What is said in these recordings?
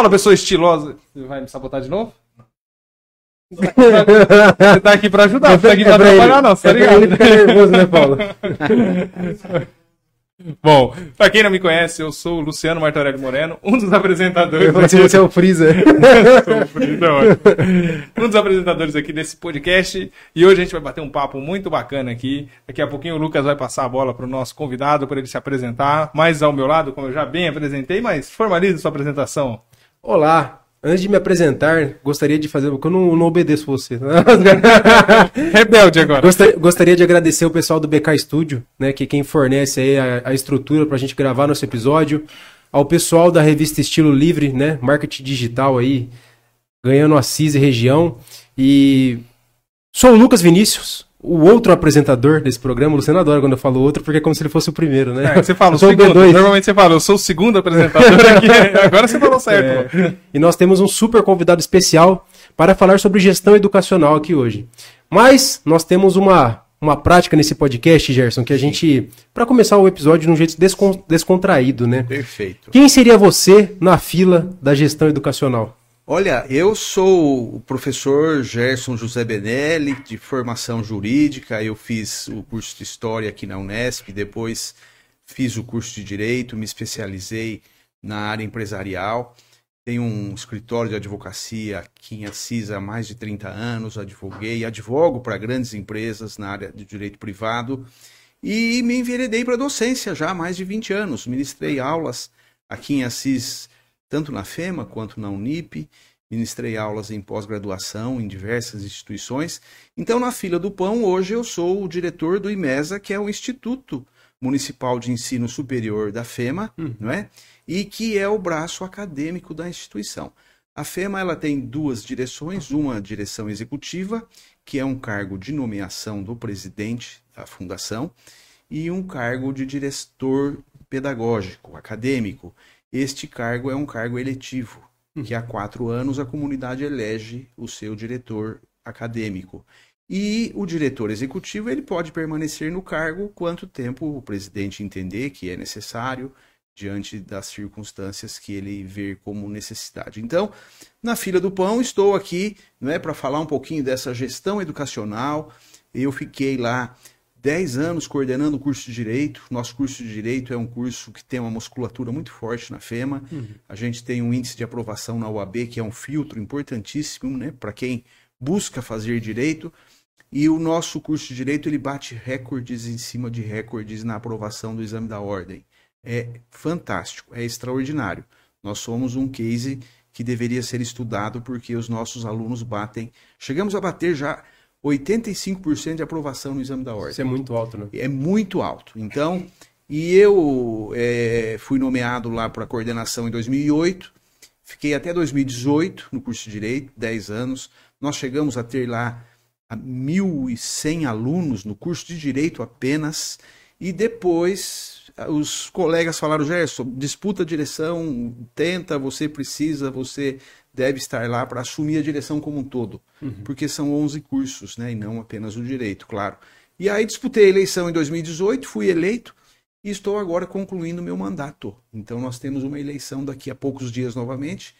Fala, pessoa estilosa. Você vai me sabotar de novo? Você tá aqui pra ajudar, você tá aqui pra É pra atrapalhar, ele. não, você tá É ele ligado? ficar nervoso, né, Paulo? Bom, pra quem não me conhece, eu sou o Luciano Martorelli Moreno, um dos apresentadores. Eu assim, você é o Freezer. Sou o ótimo. um dos apresentadores aqui desse podcast. E hoje a gente vai bater um papo muito bacana aqui. Daqui a pouquinho o Lucas vai passar a bola para o nosso convidado para ele se apresentar. Mais ao meu lado, como eu já bem apresentei, mas formalize sua apresentação. Olá. Antes de me apresentar, gostaria de fazer. Porque eu não, não obedeço você. Rebelde agora. Gostaria, gostaria de agradecer o pessoal do BK Studio, né? Que é quem fornece aí a, a estrutura pra gente gravar nosso episódio. Ao pessoal da revista Estilo Livre, né? Marketing digital aí, ganhando a CIS e região. E sou o Lucas Vinícius, o outro apresentador desse programa. O Luciano adora quando eu falo outro, porque é como se ele fosse o primeiro, né? É, você fala Eu o sou o segundo. B2. Normalmente você fala, eu sou o segundo apresentador aqui. Agora você falou certo. É, e nós temos um super convidado especial para falar sobre gestão educacional aqui hoje. Mas nós temos uma, uma prática nesse podcast, Gerson, que a gente, para começar o episódio de um jeito descon- descontraído, né? Perfeito. Quem seria você na fila da gestão educacional? Olha, eu sou o professor Gerson José Benelli, de formação jurídica. Eu fiz o curso de História aqui na Unesp, depois fiz o curso de Direito, me especializei na área empresarial. Tenho um escritório de advocacia aqui em Assis há mais de 30 anos, advoguei, advogo para grandes empresas na área de direito privado e me enveredei para a docência já há mais de 20 anos. Ministrei aulas aqui em Assis, tanto na FEMA quanto na Unip, ministrei aulas em pós-graduação em diversas instituições. Então, na fila do pão, hoje eu sou o diretor do IMESA, que é o Instituto Municipal de Ensino Superior da FEMA, não é? E que é o braço acadêmico da instituição. A FEMA ela tem duas direções, uma direção executiva, que é um cargo de nomeação do presidente da fundação, e um cargo de diretor pedagógico, acadêmico. Este cargo é um cargo eletivo, que há quatro anos a comunidade elege o seu diretor acadêmico. E o diretor executivo ele pode permanecer no cargo quanto tempo o presidente entender que é necessário, diante das circunstâncias que ele vê como necessidade. Então, na fila do pão, estou aqui não é, para falar um pouquinho dessa gestão educacional. Eu fiquei lá 10 anos coordenando o curso de Direito. Nosso curso de Direito é um curso que tem uma musculatura muito forte na FEMA. A gente tem um índice de aprovação na UAB, que é um filtro importantíssimo né, para quem busca fazer direito. E o nosso curso de Direito ele bate recordes em cima de recordes na aprovação do exame da ordem. É fantástico, é extraordinário. Nós somos um case que deveria ser estudado porque os nossos alunos batem. Chegamos a bater já 85% de aprovação no exame da ordem. Isso é muito alto, né? É muito alto. Então, e eu é, fui nomeado lá para coordenação em 2008, fiquei até 2018 no curso de Direito, 10 anos. Nós chegamos a ter lá a 1.100 alunos no curso de Direito apenas, e depois os colegas falaram, Gerson, disputa a direção, tenta, você precisa, você deve estar lá para assumir a direção como um todo, porque são 11 cursos, né, e não apenas o direito, claro. E aí disputei a eleição em 2018, fui eleito e estou agora concluindo meu mandato. Então nós temos uma eleição daqui a poucos dias novamente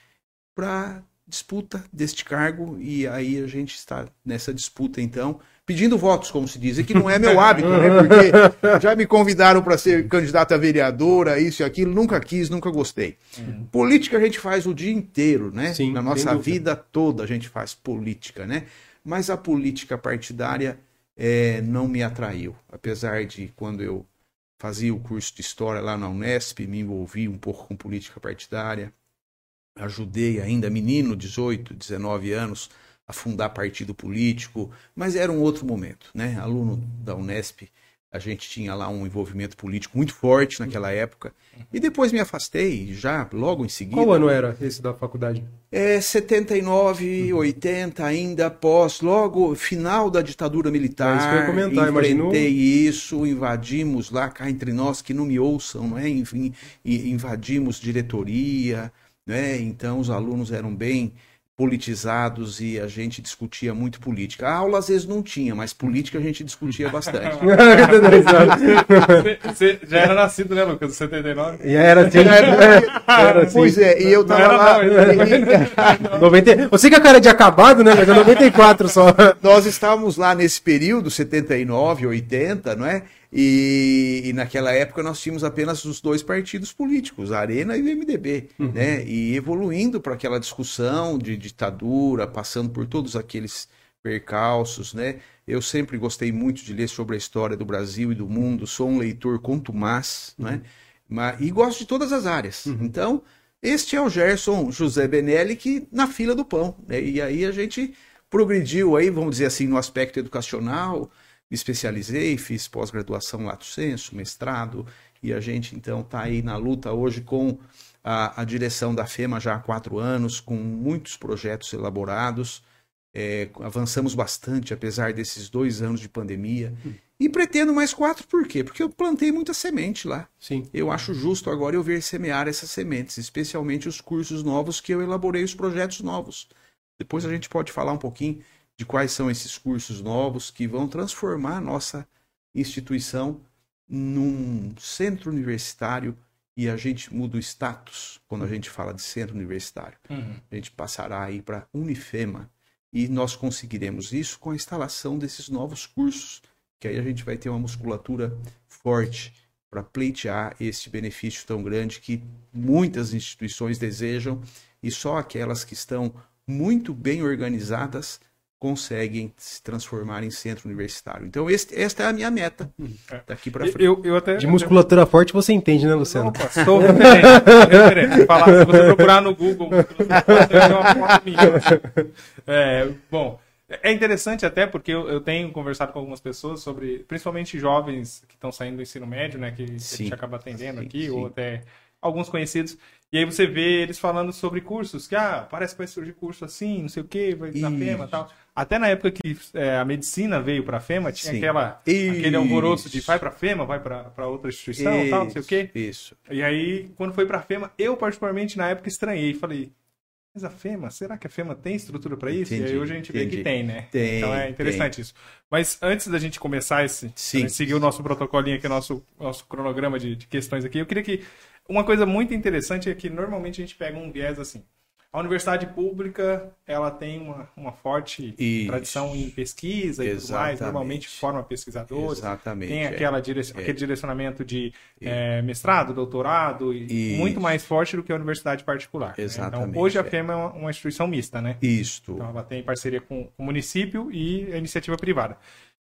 para disputa deste cargo e aí a gente está nessa disputa então, pedindo votos, como se diz, e que não é meu hábito, né? Porque já me convidaram para ser candidato a vereadora, isso e aquilo, nunca quis, nunca gostei. Política a gente faz o dia inteiro, né? Sim, Na nossa vida toda a gente faz política, né? Mas a política partidária eh, não me atraiu, apesar de quando eu fazia o curso de história lá na Unesp, me envolvi um pouco com política partidária ajudei ainda menino, 18, 19 anos, a fundar partido político, mas era um outro momento, né? Aluno da Unesp, a gente tinha lá um envolvimento político muito forte naquela época. E depois me afastei, já logo em seguida. Qual ano era esse da faculdade? É 79, 80, ainda após, logo, final da ditadura militar. É isso que eu ia comentar, imagino- Enfrentei isso, invadimos lá, cá entre nós, que não me ouçam, não é? Enfim, invadimos diretoria, né? Então os alunos eram bem politizados e a gente discutia muito política. A aula às vezes não tinha, mas política a gente discutia bastante. Você, você já era nascido, né, Lucas? 79? E era assim. era assim. Pois é, e eu Não tava era lá. não, e- 90... Você com a cara de acabado, né? Mas é 94 só. nós estávamos lá nesse período, 79, 80, não é? E, e naquela época nós tínhamos apenas os dois partidos políticos, a Arena e o MDB, né? E evoluindo para aquela discussão de ditadura, passando por todos aqueles percalços, né? Eu sempre gostei muito de ler sobre a história do Brasil e do mundo, sou um leitor contumaz, né? Mas, e gosto de todas as áreas. Então, este é o Gerson José Benelli que na fila do pão, né? E aí a gente progrediu aí, vamos dizer assim, no aspecto educacional, me especializei, fiz pós-graduação lato sensu, mestrado, e a gente então está aí na luta hoje com a, a direção da FEMA já há quatro anos, com muitos projetos elaborados, é, avançamos bastante apesar desses dois anos de pandemia, e pretendo mais quatro, por quê? Porque eu plantei muita semente lá. Sim. Eu acho justo agora eu ver semear essas sementes, especialmente os cursos novos que eu elaborei, os projetos novos. Depois a gente pode falar um pouquinho de quais são esses cursos novos que vão transformar a nossa instituição num centro universitário e a gente muda o status quando a gente fala de centro universitário. Uhum. A gente passará aí para Unifema e nós conseguiremos isso com a instalação desses novos cursos, que aí a gente vai ter uma musculatura forte para pleitear este benefício tão grande que muitas instituições desejam e só aquelas que estão muito bem organizadas conseguem se transformar em centro universitário. Então, este- esta é a minha meta daqui para frente. Eu, eu até. De musculatura forte você entende, né, Luciano? Opa, sou referente. referente. Falar, se você procurar no Google, ter uma foto minha. É, bom, é interessante até porque eu, eu tenho conversado com algumas pessoas sobre, principalmente jovens que estão saindo do ensino médio, né, que, que a gente acaba atendendo Sim, aqui, sim. ou até alguns conhecidos. E aí você vê eles falando sobre cursos, que ah, parece que vai surgir curso assim, não sei o quê, vai na Isso. FEMA e tal. Até na época que é, a medicina veio para a FEMA, tinha Sim. aquela, aquele alvoroço de Isso. vai para a FEMA, vai para outra instituição, tal, não sei o quê. Isso. E aí, quando foi pra FEMA, eu particularmente na época estranhei. Falei, mas a FEMA, será que a FEMA tem estrutura pra isso? e Entendi, aí hoje a gente vê que entendi. tem, né? Tem, Então é interessante isso. Mas antes da gente começar esse, Sim. a seguir o nosso protocolinho aqui, nosso, nosso cronograma de, de questões aqui, eu queria que. Uma coisa muito interessante é que normalmente a gente pega um viés assim. A universidade pública, ela tem uma, uma forte Isso. tradição em pesquisa e tudo mais, Exatamente. normalmente forma pesquisadores. Exatamente. Tem é. aquela direc- aquele direcionamento de é, mestrado, doutorado, e Isso. muito mais forte do que a universidade particular. né? Exatamente, Então, hoje a é. FEMA é uma, uma instituição mista, né? Isto. Então, ela tem parceria com, com o município e a iniciativa privada.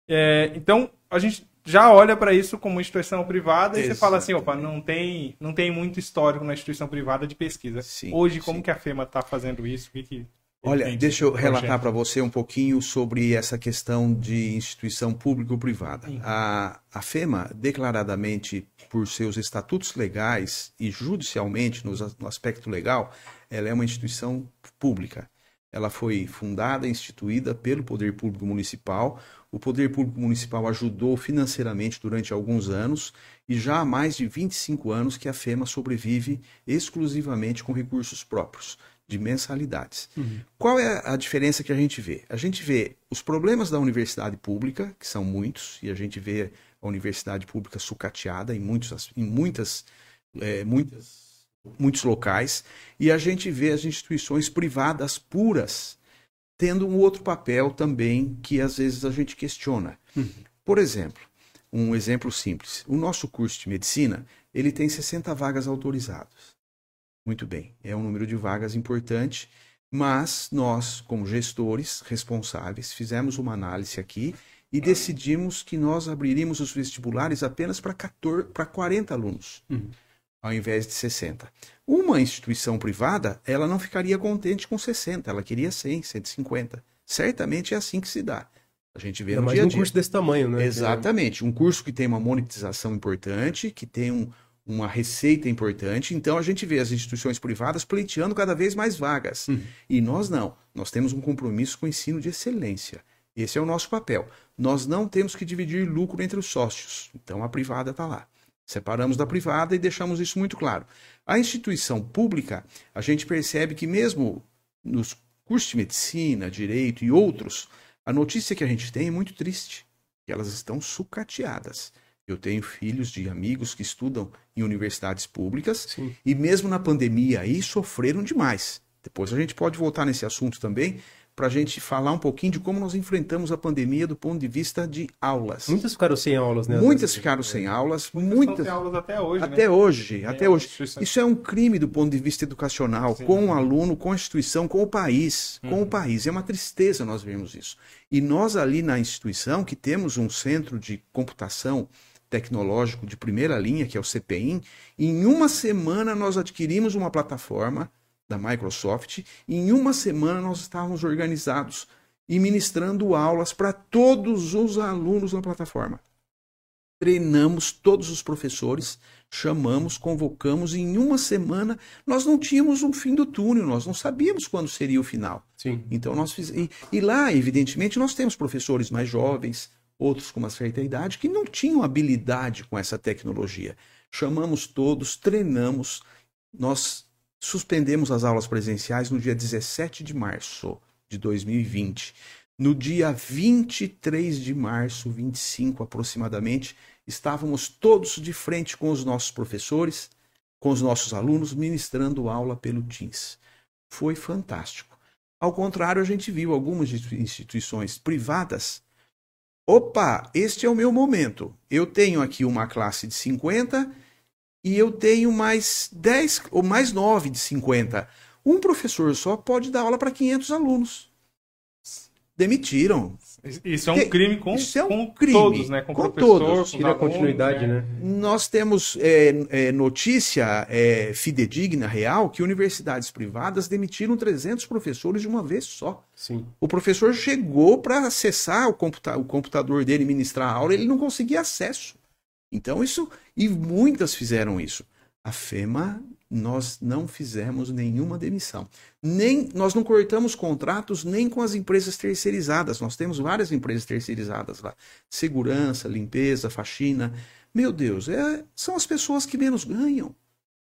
É, então, a gente já olha para isso como instituição privada e você fala assim, opa, não tem, não tem muito histórico na instituição privada de pesquisa. Sim, Hoje, como sim. que a FEMA está fazendo isso? O que que Olha, deixa eu relatar para você um pouquinho sobre essa questão de instituição público-privada. A, a FEMA, declaradamente por seus estatutos legais e judicialmente nos a- no aspecto legal, ela é uma instituição pública. Ela foi fundada, instituída pelo Poder Público Municipal. O Poder Público Municipal ajudou financeiramente durante alguns anos e já há mais de 25 anos que a FEMA sobrevive exclusivamente com recursos próprios, de mensalidades. Qual é a diferença que a gente vê? A gente vê os problemas da universidade pública, que são muitos, e a gente vê a universidade pública sucateada em, muitos, em muitas, eh, muitas, muitos locais, e a gente vê as instituições privadas puras tendo um outro papel também que às vezes a gente questiona. Por exemplo, um exemplo simples. O nosso curso de medicina, ele tem 60 vagas autorizadas. Muito bem, é um número de vagas importante, mas nós, como gestores responsáveis, fizemos uma análise aqui e decidimos que nós abriríamos os vestibulares apenas para 14 para 40 alunos, ao invés de 60. Uma instituição privada, ela não ficaria contente com 60, ela queria 100, 150. Certamente é assim que se dá. A gente vê Ainda no mais dia a um dia. curso desse tamanho, né? Exatamente. Um curso que tem uma monetização importante, que tem um- uma receita importante. Então a gente vê as instituições privadas pleiteando cada vez mais vagas. E nós não. Nós temos um compromisso com o ensino de excelência. Esse é o nosso papel. Nós não temos que dividir lucro entre os sócios. Então a privada está lá. Separamos da privada e deixamos isso muito claro. A instituição pública, a gente percebe que mesmo nos curso de medicina, direito e outros, a notícia que a gente tem é muito triste, que elas estão sucateadas. Eu tenho filhos de amigos que estudam em universidades públicas Sim. e mesmo na pandemia aí sofreram demais. Depois a gente pode voltar nesse assunto também para a gente falar um pouquinho de como nós enfrentamos a pandemia do ponto de vista de aulas. Muitas ficaram sem aulas, né? Muitas ficaram sem aulas, Muitas muitas sem aulas até hoje, até né? hoje, até hoje. Isso é um crime do ponto de vista educacional, Sim. com o aluno, com a instituição, com o país, com Uhum. o país. É uma tristeza nós vermos isso. E nós ali na instituição, que temos um centro de computação tecnológico de primeira linha, que é o CPIN, em uma semana nós adquirimos uma plataforma da Microsoft, e em uma semana nós estávamos organizados e ministrando aulas para todos os alunos na plataforma treinamos todos os professores, chamamos, convocamos, e em uma semana nós não tínhamos um fim do túnel, nós não sabíamos quando seria o final. Sim. Então nós fizemos. E, e lá, evidentemente, nós temos professores mais jovens, outros com uma certa idade, que não tinham habilidade com essa tecnologia. Chamamos todos, treinamos, nós suspendemos as aulas presenciais no dia 17 de março de 2020. No dia 23 de março, 25 aproximadamente, estávamos todos de frente com os nossos professores, com os nossos alunos, ministrando aula pelo Teams. Foi fantástico. Ao contrário, a gente viu algumas institui- instituições privadas. Opa, este é o meu momento. Eu tenho aqui uma classe de 50 e eu tenho mais 10 ou mais 9 de 50. Um professor só pode dar aula para 500 alunos. Demitiram. Isso é um crime com, isso é um com crime. todos, né? Com, Com o professor, todos. Tira a continuidade, né? Nós temos é, é, notícia é, fidedigna, real, que universidades privadas demitiram 300 professores de uma vez só. Sim. O professor chegou para acessar o, computa o computador dele e ministrar a aula, ele não conseguia acesso. Então isso, e muitas fizeram isso. A FEMA, nós não fizemos nenhuma demissão. Nem nós não cortamos contratos nem com as empresas terceirizadas. Nós temos várias empresas terceirizadas lá. Segurança, limpeza, faxina. Meu Deus, é- são as pessoas que menos ganham.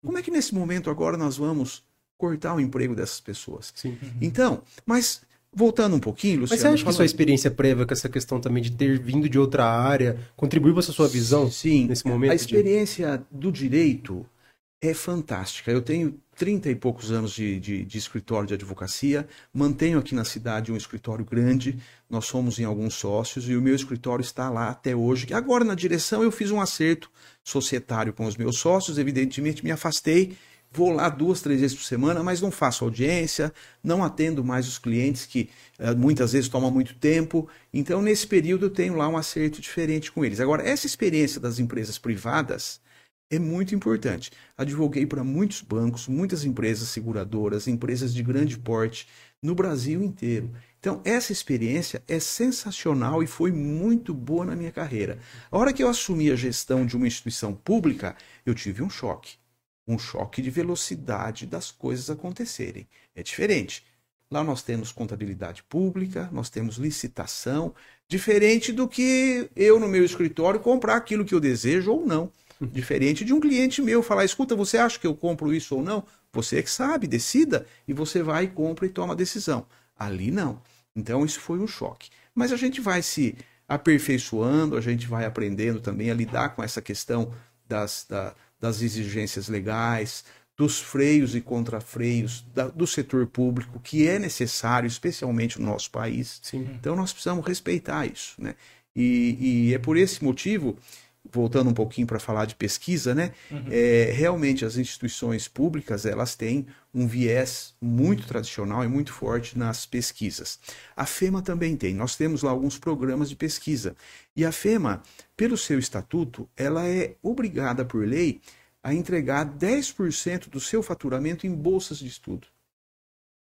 Como é que nesse momento agora nós vamos cortar o emprego dessas pessoas? Sim. Então, mas voltando um pouquinho, Mas Luciano. você acha que sua experiência prévia com essa questão também de ter vindo de outra área contribuiu para essa sua visão Sim, nesse momento? a de- experiência do direito é fantástica. Eu tenho 30 e poucos anos de, de- de escritório de advocacia, mantenho aqui na cidade um escritório grande, nós somos em alguns sócios e o meu escritório está lá até hoje. Agora, na direção, eu fiz um acerto societário com os meus sócios, evidentemente me afastei. Vou lá duas, três vezes por semana, mas não faço audiência, não atendo mais os clientes que eh, muitas vezes tomam muito tempo. Então, nesse período, eu tenho lá um acerto diferente com eles. Agora, essa experiência das empresas privadas é muito importante. Advoguei para muitos bancos, muitas empresas seguradoras, empresas de grande porte no Brasil inteiro. Então, essa experiência é sensacional e foi muito boa na minha carreira. A hora que eu assumi a gestão de uma instituição pública, eu tive um choque. Um choque de velocidade das coisas acontecerem. É diferente. Lá nós temos contabilidade pública, nós temos licitação, diferente do que eu no meu escritório comprar aquilo que eu desejo ou não. Diferente de um cliente meu falar: escuta, você acha que eu compro isso ou não? Você é que sabe, decida, e você vai, compra e toma a decisão. Ali não. Então isso foi um choque. Mas a gente vai se aperfeiçoando, a gente vai aprendendo também a lidar com essa questão das, da- das exigências legais, dos freios e contrafreios da- do setor público, que é necessário, especialmente no nosso país. Sim. Então nós precisamos respeitar isso, né? E, e é por esse motivo, voltando um pouquinho para falar de pesquisa, né? É, realmente as instituições públicas elas têm um viés muito tradicional e muito forte nas pesquisas. A FEMA também tem. Nós temos lá alguns programas de pesquisa. E a FEMA, pelo seu estatuto, ela é obrigada por lei a entregar 10% do seu faturamento em bolsas de estudo.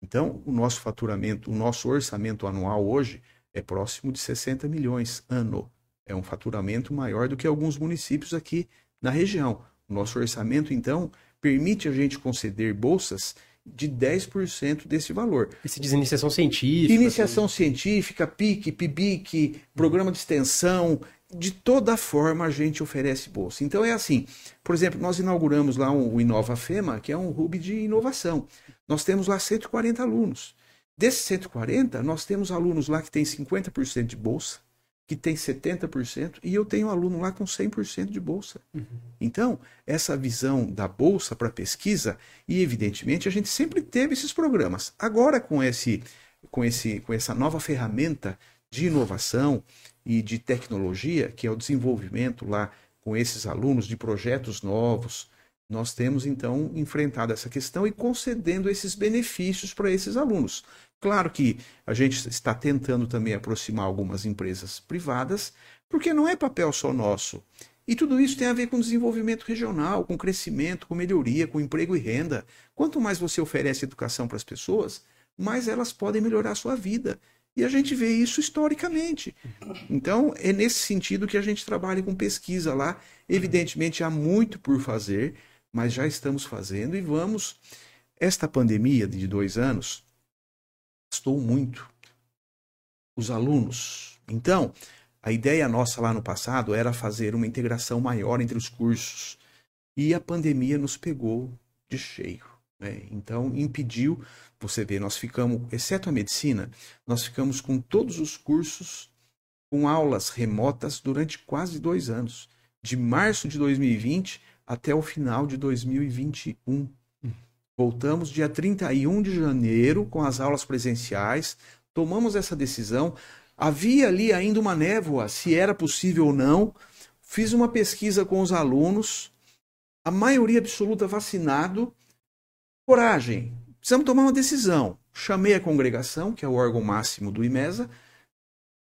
Então, o nosso faturamento, o nosso orçamento anual hoje é próximo de 60 milhões ano. É um faturamento maior do que alguns municípios aqui na região. O nosso orçamento, então, permite a gente conceder bolsas de 10% desse valor. Esse diz iniciação científica. Iniciação científica, PIC, PIBIC, programa de extensão, de toda forma a gente oferece bolsa. Então é assim, por exemplo, nós inauguramos lá um- o Inova Fema, que é um hub de inovação. Nós temos lá 140 alunos. Desses 140, nós temos alunos lá que têm 50% de bolsa, que tem 70%, e eu tenho aluno lá com 100% de bolsa. Uhum. Então, essa visão da bolsa para pesquisa, e evidentemente a gente sempre teve esses programas. Agora, com, esse, com, esse, com essa nova ferramenta de inovação e de tecnologia, que é o desenvolvimento lá com esses alunos de projetos novos, nós temos então enfrentado essa questão e concedendo esses benefícios para esses alunos. Claro que a gente está tentando também aproximar algumas empresas privadas, porque não é papel só nosso. E tudo isso tem a ver com desenvolvimento regional, com crescimento, com melhoria, com emprego e renda. Quanto mais você oferece educação para as pessoas, mais elas podem melhorar a sua vida. E a gente vê isso historicamente. Então, é nesse sentido que a gente trabalha com pesquisa lá. Evidentemente, há muito por fazer, mas já estamos fazendo e vamos. Esta pandemia de dois anos gastou muito os alunos. Então, a ideia nossa lá no passado era fazer uma integração maior entre os cursos. E a pandemia nos pegou de cheio. Né? Então, impediu, você vê, nós ficamos, exceto a medicina, nós ficamos com todos os cursos com aulas remotas durante quase dois anos. De março de 2020 até o final de 2021. Voltamos dia 31 de janeiro com as aulas presenciais, tomamos essa decisão. Havia ali ainda uma névoa, se era possível ou não. Fiz uma pesquisa com os alunos, a maioria absoluta vacinado. Coragem, precisamos tomar uma decisão. Chamei a congregação, que é o órgão máximo do IMESA,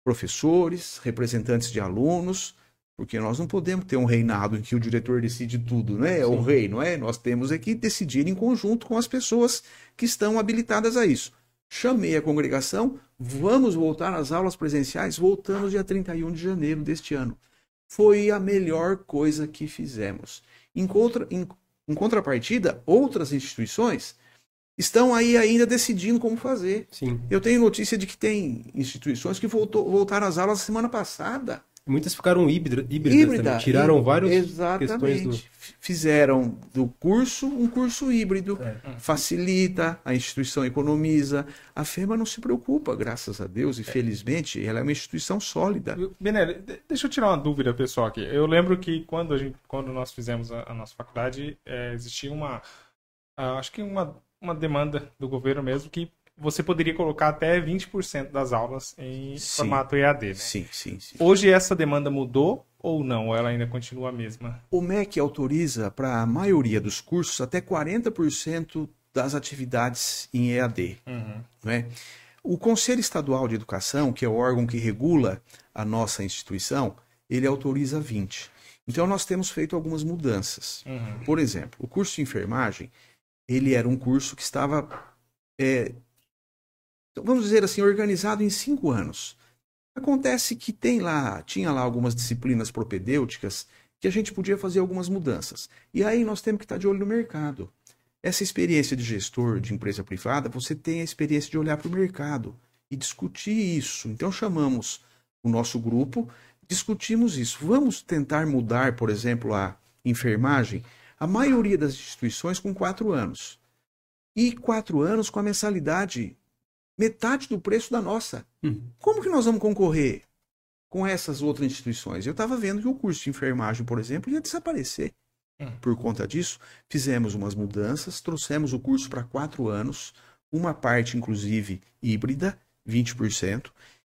professores, representantes de alunos, porque nós não podemos ter um reinado em que o diretor decide tudo, né? É o rei, não é? Nós temos é que decidir em conjunto com as pessoas que estão habilitadas a isso. Chamei a congregação, vamos voltar às aulas presenciais, voltamos dia 31 de janeiro deste ano. Foi a melhor coisa que fizemos. Em, contra, em, em contrapartida, outras instituições estão aí ainda decidindo como fazer. Sim. Eu tenho notícia de que tem instituições que voltou, voltaram às aulas semana passada. Muitas ficaram híbridas, híbridas Híbrida, também. Tiraram híbrida, várias exatamente. questões do... Fizeram do curso um curso híbrido. É. Facilita, a instituição economiza. A FEMA não se preocupa, graças a Deus, e felizmente ela é uma instituição sólida. Benelli, de- deixa eu tirar uma dúvida pessoal aqui. Eu lembro que quando, a gente, quando nós fizemos a, a nossa faculdade, é, existia uma. ah, acho que uma, uma demanda do governo mesmo que você poderia colocar até 20% das aulas em Sim. formato EAD. Né? Sim, sim, sim. Hoje essa demanda mudou ou não? Ou ela ainda continua a mesma? O MEC autoriza para a maioria dos cursos até 40% das atividades em EAD. Uhum. não é? O Conselho Estadual de Educação, que é o órgão que regula a nossa instituição, ele autoriza 20. Então nós temos feito algumas mudanças. Uhum. Por exemplo, o curso de enfermagem, ele era um curso que estava, é, vamos dizer assim, organizado em cinco anos. Acontece que tem lá, tinha lá algumas disciplinas propedêuticas que a gente podia fazer algumas mudanças. E aí nós temos que estar de olho no mercado. Essa experiência de gestor de empresa privada, você tem a experiência de olhar para o mercado e discutir isso. Então chamamos o nosso grupo, discutimos isso. Vamos tentar mudar, por exemplo, a enfermagem. A maioria das instituições com quatro anos. E quatro anos com a mensalidade metade do preço da nossa. Uhum. Como que nós vamos concorrer com essas outras instituições? Eu estava vendo que o curso de enfermagem, por exemplo, ia desaparecer. Hum. Por conta disso, fizemos umas mudanças, trouxemos o curso para quatro anos, uma parte, inclusive, híbrida, 20%,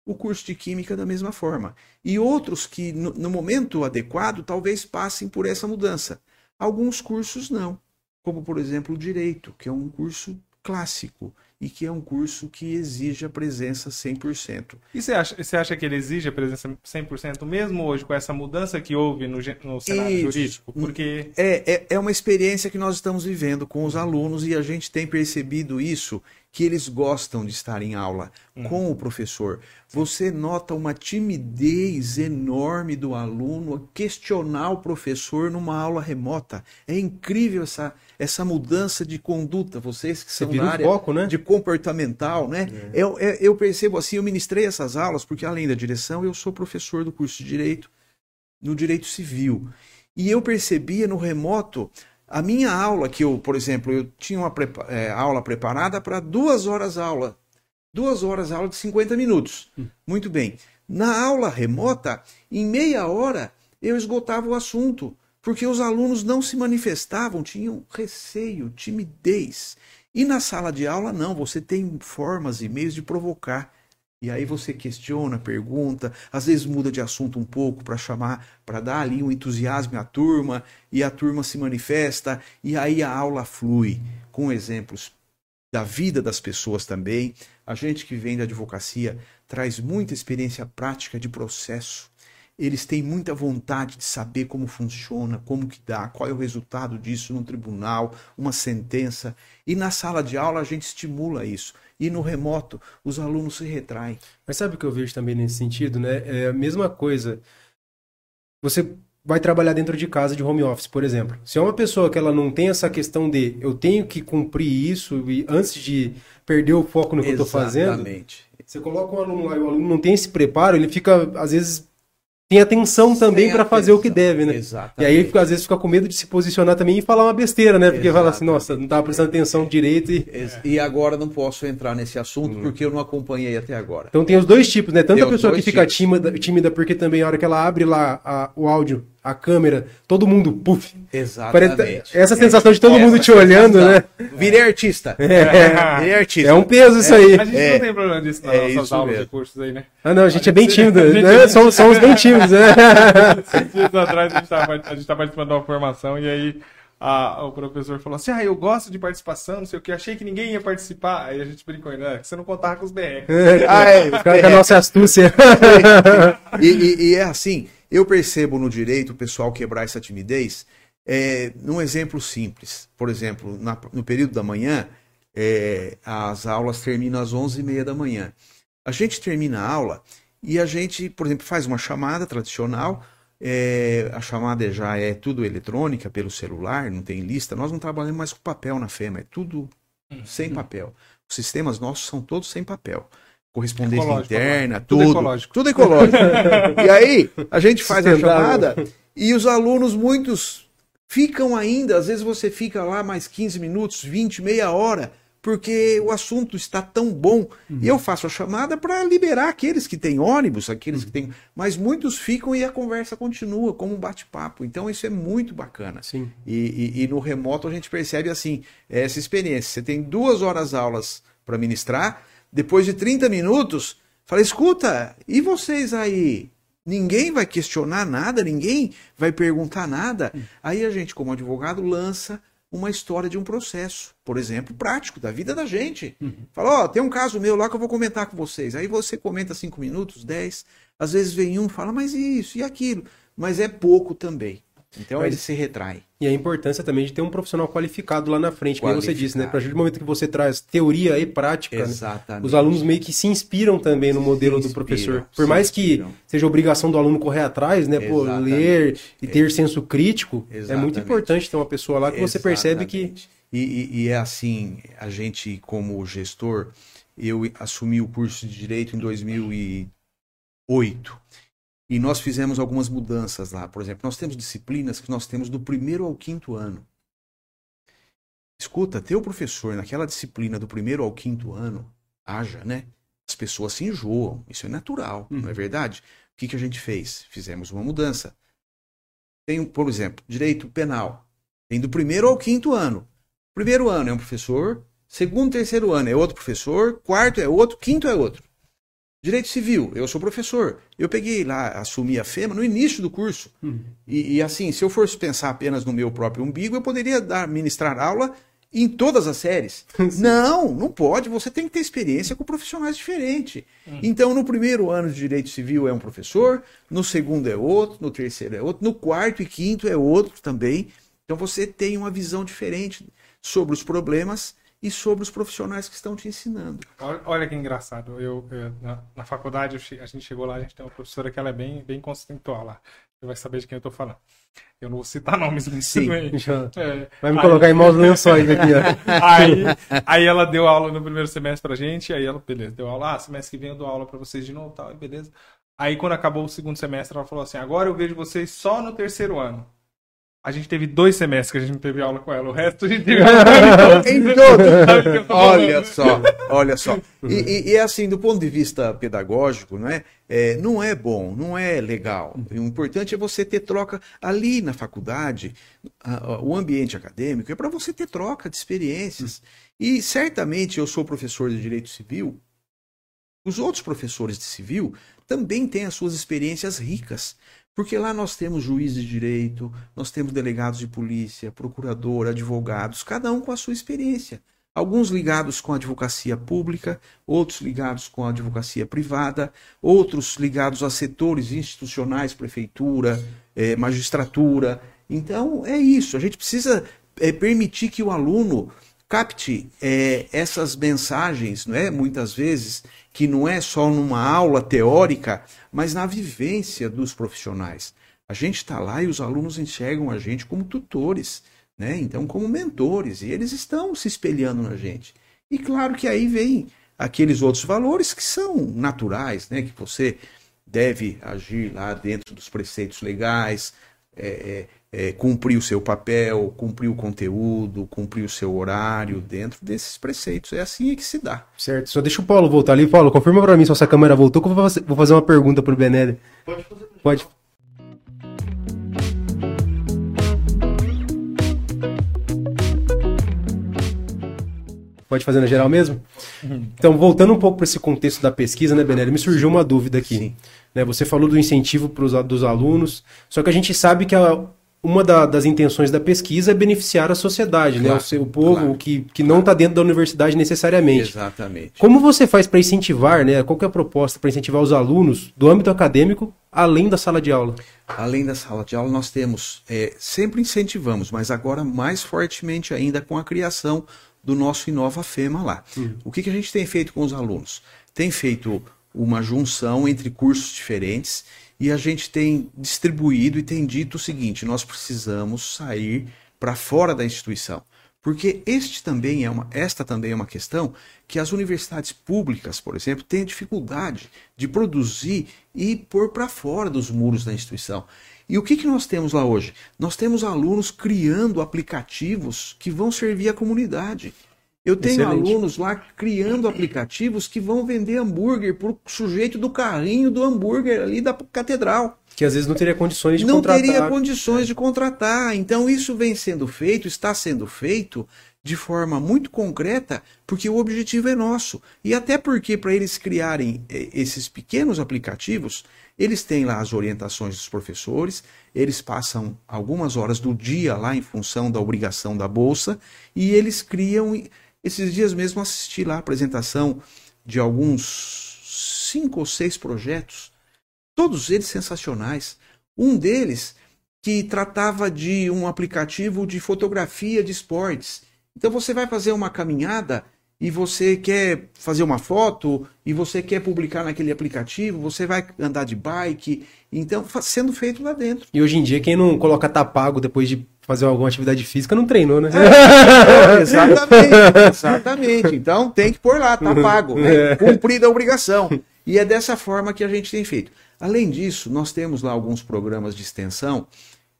o curso de Química da mesma forma. E outros que, no, no momento adequado, talvez passem por essa mudança. Alguns cursos não, como, por exemplo, o Direito, que é um curso clássico e que é um curso que exige a presença 100%. E você acha, você acha que ele exige a presença 100% mesmo hoje com essa mudança que houve no, no cenário jurídico? Porque É, é, é uma experiência que nós estamos vivendo com os alunos e a gente tem percebido isso, que eles gostam de estar em aula com o professor. Você nota uma timidez enorme do aluno a questionar o professor numa aula remota. É incrível essa, essa mudança de conduta. Vocês que Você são da um área foco, né? de comportamental, né? Eu, eu- eu percebo assim, eu ministrei essas aulas porque além da direção, eu sou professor do curso de Direito no Direito Civil. E eu percebia no remoto a minha aula, que eu, por exemplo, eu tinha uma prepa- eh, aula preparada para duas horas aula. Duas horas aula de 50 minutos. Muito bem. Na aula remota, em meia hora, eu esgotava o assunto, porque os alunos não se manifestavam, tinham receio, timidez. E na sala de aula, não, você tem formas e meios de provocar. E aí você questiona, pergunta, às vezes muda de assunto um pouco para chamar, para dar ali um entusiasmo à turma, e a turma se manifesta, e aí a aula flui com exemplos da vida das pessoas também. A gente que vem da advocacia traz muita experiência prática de processo. Eles têm muita vontade de saber como funciona, como que dá, qual é o resultado disso no tribunal, uma sentença. E na sala de aula a gente estimula isso. E no remoto os alunos se retraem. Mas sabe o que eu vejo também nesse sentido, né? É a mesma coisa. Você vai trabalhar dentro de casa de home office, por exemplo. Se é uma pessoa que ela não tem essa questão de eu tenho que cumprir isso e antes de perder o foco no que eu estou fazendo, Exatamente. você coloca um aluno lá e o aluno não tem esse preparo, ele fica às vezes tem atenção também para fazer o que deve, né? Exatamente. E aí ele às vezes fica com medo de se posicionar também e falar uma besteira, né? Porque fala assim, Exatamente. nossa, não tava prestando atenção direito e E agora não posso entrar nesse assunto Hum. porque eu não acompanhei até agora. Então tem os dois tipos, né? Tanto Tem a pessoa que fica tipos. tímida, tímida, porque também a hora que ela abre lá a- o áudio, a câmera, todo mundo, puf. Exatamente. Parece- essa sensação de todo Essa mundo te olhando, né? Virei artista. É, Virei artista. é um peso isso aí. A gente É. não tem problema disso nas É nossas isso aulas mesmo. de cursos aí, né? Ah, não, a gente é bem tímido, A gente né? é- Somos, somos bem tímidos, né? Dias atrás a gente estava a participando de uma formação e aí a- o professor falou assim: Ah, eu gosto de participação, não sei o que, achei que ninguém ia participar. Aí a gente brincou, né? Que você não contava com os BR. Ah, é, Com a nossa astúcia. e, e- e é assim, eu percebo no direito o pessoal quebrar essa timidez é, num exemplo simples. Por exemplo, na- no período da manhã, é, as aulas terminam às 11h30 da manhã. A gente termina a aula e a gente, por exemplo, faz uma chamada tradicional. é, a chamada já é tudo eletrônica pelo celular, não tem lista. Nós não trabalhamos mais com papel na FEMA, é tudo sem papel. Os sistemas nossos são todos sem papel. Correspondência Ecológico, interna, Tudo tudo. ecológico. Tudo ecológico. e aí, a gente faz a chamada e os alunos, muitos, ficam ainda. Às vezes você fica lá mais 15 minutos, 20, meia hora, porque o assunto está tão bom. E eu faço a chamada para liberar aqueles que têm ônibus, aqueles que têm. Mas muitos ficam e a conversa continua como um bate-papo. Então isso é muito bacana. Sim. E, e- e no remoto a gente percebe assim, essa experiência. Você tem duas horas aulas para ministrar, depois de 30 minutos, fala, escuta, e vocês aí? Ninguém vai questionar nada, ninguém vai perguntar nada. Aí a gente, como advogado, lança uma história de um processo, por exemplo, prático, da vida da gente. Fala, ó, tem um caso meu lá que eu vou comentar com vocês. Aí você comenta cinco minutos, dez, às vezes vem um, fala, mas isso e aquilo. Mas é pouco também. Então Mas- ele se retrai. E a importância também de ter um profissional qualificado lá na frente, como você disse, né? A partir do momento que você traz teoria e prática, né? Exatamente. os alunos meio que se inspiram também no modelo do inspiram, professor. se Por mais que seja obrigação do aluno correr atrás, né? Pô, Exatamente. ler e ter senso crítico, é muito Exatamente. importante ter uma pessoa lá que você percebe que. Exatamente. E, e- e é assim, a gente, como gestor, eu assumi o curso de Direito em 2008. E nós fizemos algumas mudanças lá. Por exemplo, nós temos disciplinas que nós temos do primeiro ao quinto ano. Escuta, teu professor naquela disciplina do primeiro ao quinto ano, haja, né? As pessoas se enjoam. Isso é natural, não é verdade? O que, que a gente fez? Fizemos uma mudança. Tem, por exemplo, direito penal. Tem do primeiro ao quinto ano. Primeiro ano é um professor, segundo, terceiro ano é outro professor, quarto é outro, quinto é outro. Direito civil, eu sou professor. Eu peguei lá, assumi a FEMA no início do curso. E, e assim, se eu fosse pensar apenas no meu próprio umbigo, eu poderia dar, ministrar aula em todas as séries. não, não pode. Você tem que ter experiência com profissionais diferentes. Então, no primeiro ano de Direito Civil é um professor, no segundo é outro, no terceiro é outro, no quarto e quinto é outro também. Então, você tem uma visão diferente sobre os problemas e sobre os profissionais que estão te ensinando. Olha, olha que engraçado. Eu, eu- na, na faculdade, eu che- a gente chegou lá, a gente tem uma professora que ela é bem, bem conceitual lá. Você vai saber de quem eu tô falando. Eu não vou citar nomes, mas Sim. Já- É, Vai me aí- colocar em maus lençóis aqui, ó. aí, aí ela deu aula no primeiro semestre pra gente, aí ela, beleza, deu aula, ah, semestre que vem eu dou aula pra vocês de novo, tal, e beleza. Aí quando acabou o segundo semestre, ela falou assim, agora eu vejo vocês só no terceiro ano. A gente teve dois semestres que a gente não teve aula com ela. O resto a gente teve aula em todo. olha só, olha só. E, e, assim, do ponto de vista pedagógico, não é? é? Não é bom, não é legal. O importante é você ter troca ali na faculdade. o ambiente acadêmico é para você ter troca de experiências. E certamente eu sou professor de direito civil. Os outros professores de civil também têm as suas experiências ricas. Porque lá nós temos juízes de direito, nós temos delegados de polícia, procurador, advogados, cada um com a sua experiência. Alguns ligados com a advocacia pública, outros ligados com a advocacia privada, outros ligados a setores institucionais, prefeitura, eh, magistratura. Então é isso. A gente precisa eh, permitir que o aluno capte é, essas mensagens, não é? muitas vezes, que não é só numa aula teórica, mas na vivência dos profissionais. A gente está lá e os alunos enxergam a gente como tutores, né? então como mentores, e eles estão se espelhando na gente. E claro que aí vem aqueles outros valores que são naturais, né? que você deve agir lá dentro dos preceitos legais, é, é, é, cumprir o seu papel, cumprir o conteúdo, cumprir o seu horário dentro desses preceitos. É assim que se dá. Certo. Só deixa o Paulo voltar ali. Paulo, confirma para mim se essa câmera voltou, que eu vou fazer uma pergunta para o. Pode fazer. Pode. Pode fazer na geral mesmo? Então, voltando um pouco para esse contexto da pesquisa, né, Benelli, me surgiu uma dúvida aqui. Né, você falou do incentivo para os dos alunos, só que a gente sabe que a, uma da, das intenções da pesquisa é beneficiar a sociedade, claro, né? O, seu, o povo claro, que, que claro. não está dentro da universidade necessariamente. Exatamente. Como você faz para incentivar, né? Qual é a proposta para incentivar os alunos do âmbito acadêmico além da sala de aula? Além da sala de aula, nós temos, é, sempre incentivamos, mas agora mais fortemente ainda com a criação do nosso Inova Fema lá. Uhum. O que, que a gente tem feito com os alunos? Tem feito uma junção entre cursos diferentes e a gente tem distribuído e tem dito o seguinte: nós precisamos sair para fora da instituição. Porque este também é uma, esta também é uma questão que as universidades públicas, por exemplo, têm dificuldade de produzir e pôr para fora dos muros da instituição. E o que, que nós temos lá hoje? Nós temos alunos criando aplicativos que vão servir à comunidade. Eu tenho Excelente. alunos lá criando aplicativos que vão vender hambúrguer para o sujeito do carrinho do hambúrguer ali da catedral. Que às vezes não teria condições de não contratar. Não teria condições é. de contratar. Então isso vem sendo feito, está sendo feito de forma muito concreta, porque o objetivo é nosso. E até porque para eles criarem eh, esses pequenos aplicativos, eles têm lá as orientações dos professores, eles passam algumas horas do dia lá em função da obrigação da bolsa e eles criam esses dias mesmo assisti lá a apresentação de alguns cinco ou seis projetos, todos eles sensacionais. Um deles que tratava de um aplicativo de fotografia de esportes. Então você vai fazer uma caminhada e você quer fazer uma foto e você quer publicar naquele aplicativo, você vai andar de bike, então sendo feito lá dentro. E hoje em dia quem não coloca tá pago depois de fazer alguma atividade física não treinou, né? É, exatamente, exatamente. Então tem que pôr lá, tá pago, né? É. cumprida a obrigação. E é dessa forma que a gente tem feito. Além disso, nós temos lá alguns programas de extensão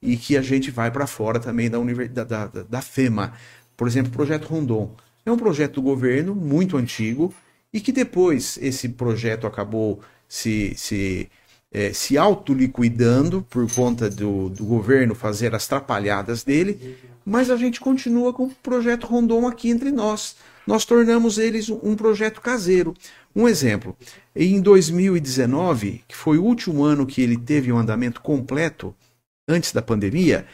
e que a gente vai para fora também da, univers... da, da, da FEMA. Por exemplo, o Projeto Rondon. É um projeto do governo muito antigo e que depois esse projeto acabou se, se, é, se autoliquidando por conta do, do governo fazer as trapalhadas dele, mas a gente continua com o projeto Rondon aqui entre nós. Nós tornamos eles um projeto caseiro. Um exemplo, em 2019, que foi o último ano que ele teve um andamento completo, antes da pandemia,